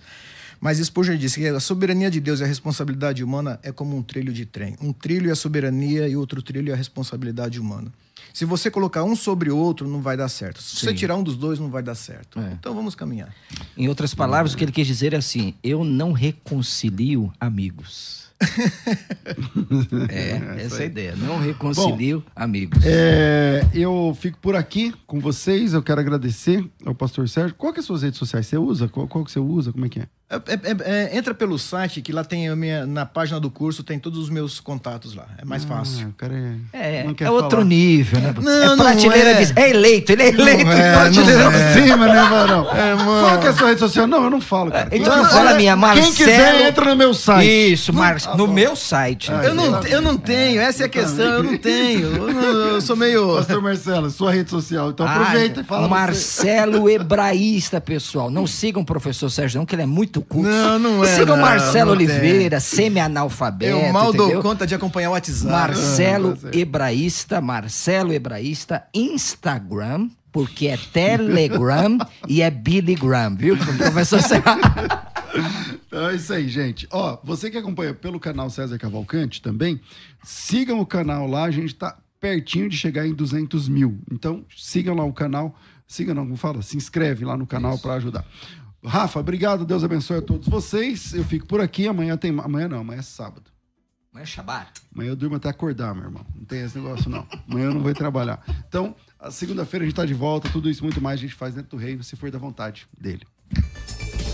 Mas Spurgeon disse que a soberania de Deus e a responsabilidade humana é como um trilho de trem. Um trilho é a soberania e outro trilho é a responsabilidade humana. Se você colocar um sobre o outro, não vai dar certo. Se Sim. você tirar um dos dois, não vai dar certo. É. Então vamos caminhar. Em outras palavras, o que ele quis dizer é assim: eu não reconcilio amigos. é, essa é a ideia. Não reconcilio Bom, amigos. É, eu fico por aqui com vocês. Eu quero agradecer ao pastor Sérgio. Qual que é as suas redes sociais? Você usa? Qual, qual que você usa? Como é que é? É, é, é, entra pelo site, que lá tem a minha, na página do curso, tem todos os meus contatos lá. É mais ah, fácil. Cara é, é, é outro nível, né? Não, é prateleira não de. É eleito, ele é eleito. Não é, prateleira é. de cima, né, Varão? É, mano. Qual que é a sua rede social? Não, eu não falo, cara. Então não fala a minha, Marcelo. Quem quiser, entra no meu site. Isso, Marcelo. no meu site. eu, não, eu não tenho, essa é a questão, eu não tenho. Eu, não, eu sou meio. Pastor Marcelo, sua rede social. Então aproveita e fala. Marcelo Hebraísta, pessoal. Não sigam o professor Sérgio, não, que ele é muito culto. Não, não não é. Siga o Marcelo Oliveira, semi-analfabeto. Eu mal entendeu? dou conta de acompanhar o WhatsApp. Marcelo ah, Hebraísta, Marcelo Hebraísta, Instagram, porque é Telegram e é Billy Graham, viu? Professor Então é isso aí, gente. Ó, você que acompanha pelo canal César Cavalcante também, sigam o canal lá, a gente tá pertinho de chegar em 200 mil. Então, sigam lá o canal. Siga não, como fala? Se inscreve lá no canal para ajudar. Rafa, obrigado. Deus abençoe a todos vocês. Eu fico por aqui. Amanhã tem. Amanhã não, amanhã é sábado. Amanhã é Shabat. Amanhã eu durmo até acordar, meu irmão. Não tem esse negócio, não. Amanhã eu não vou trabalhar. Então, segunda-feira a gente tá de volta. Tudo isso muito mais a gente faz dentro do reino, se for da vontade dele.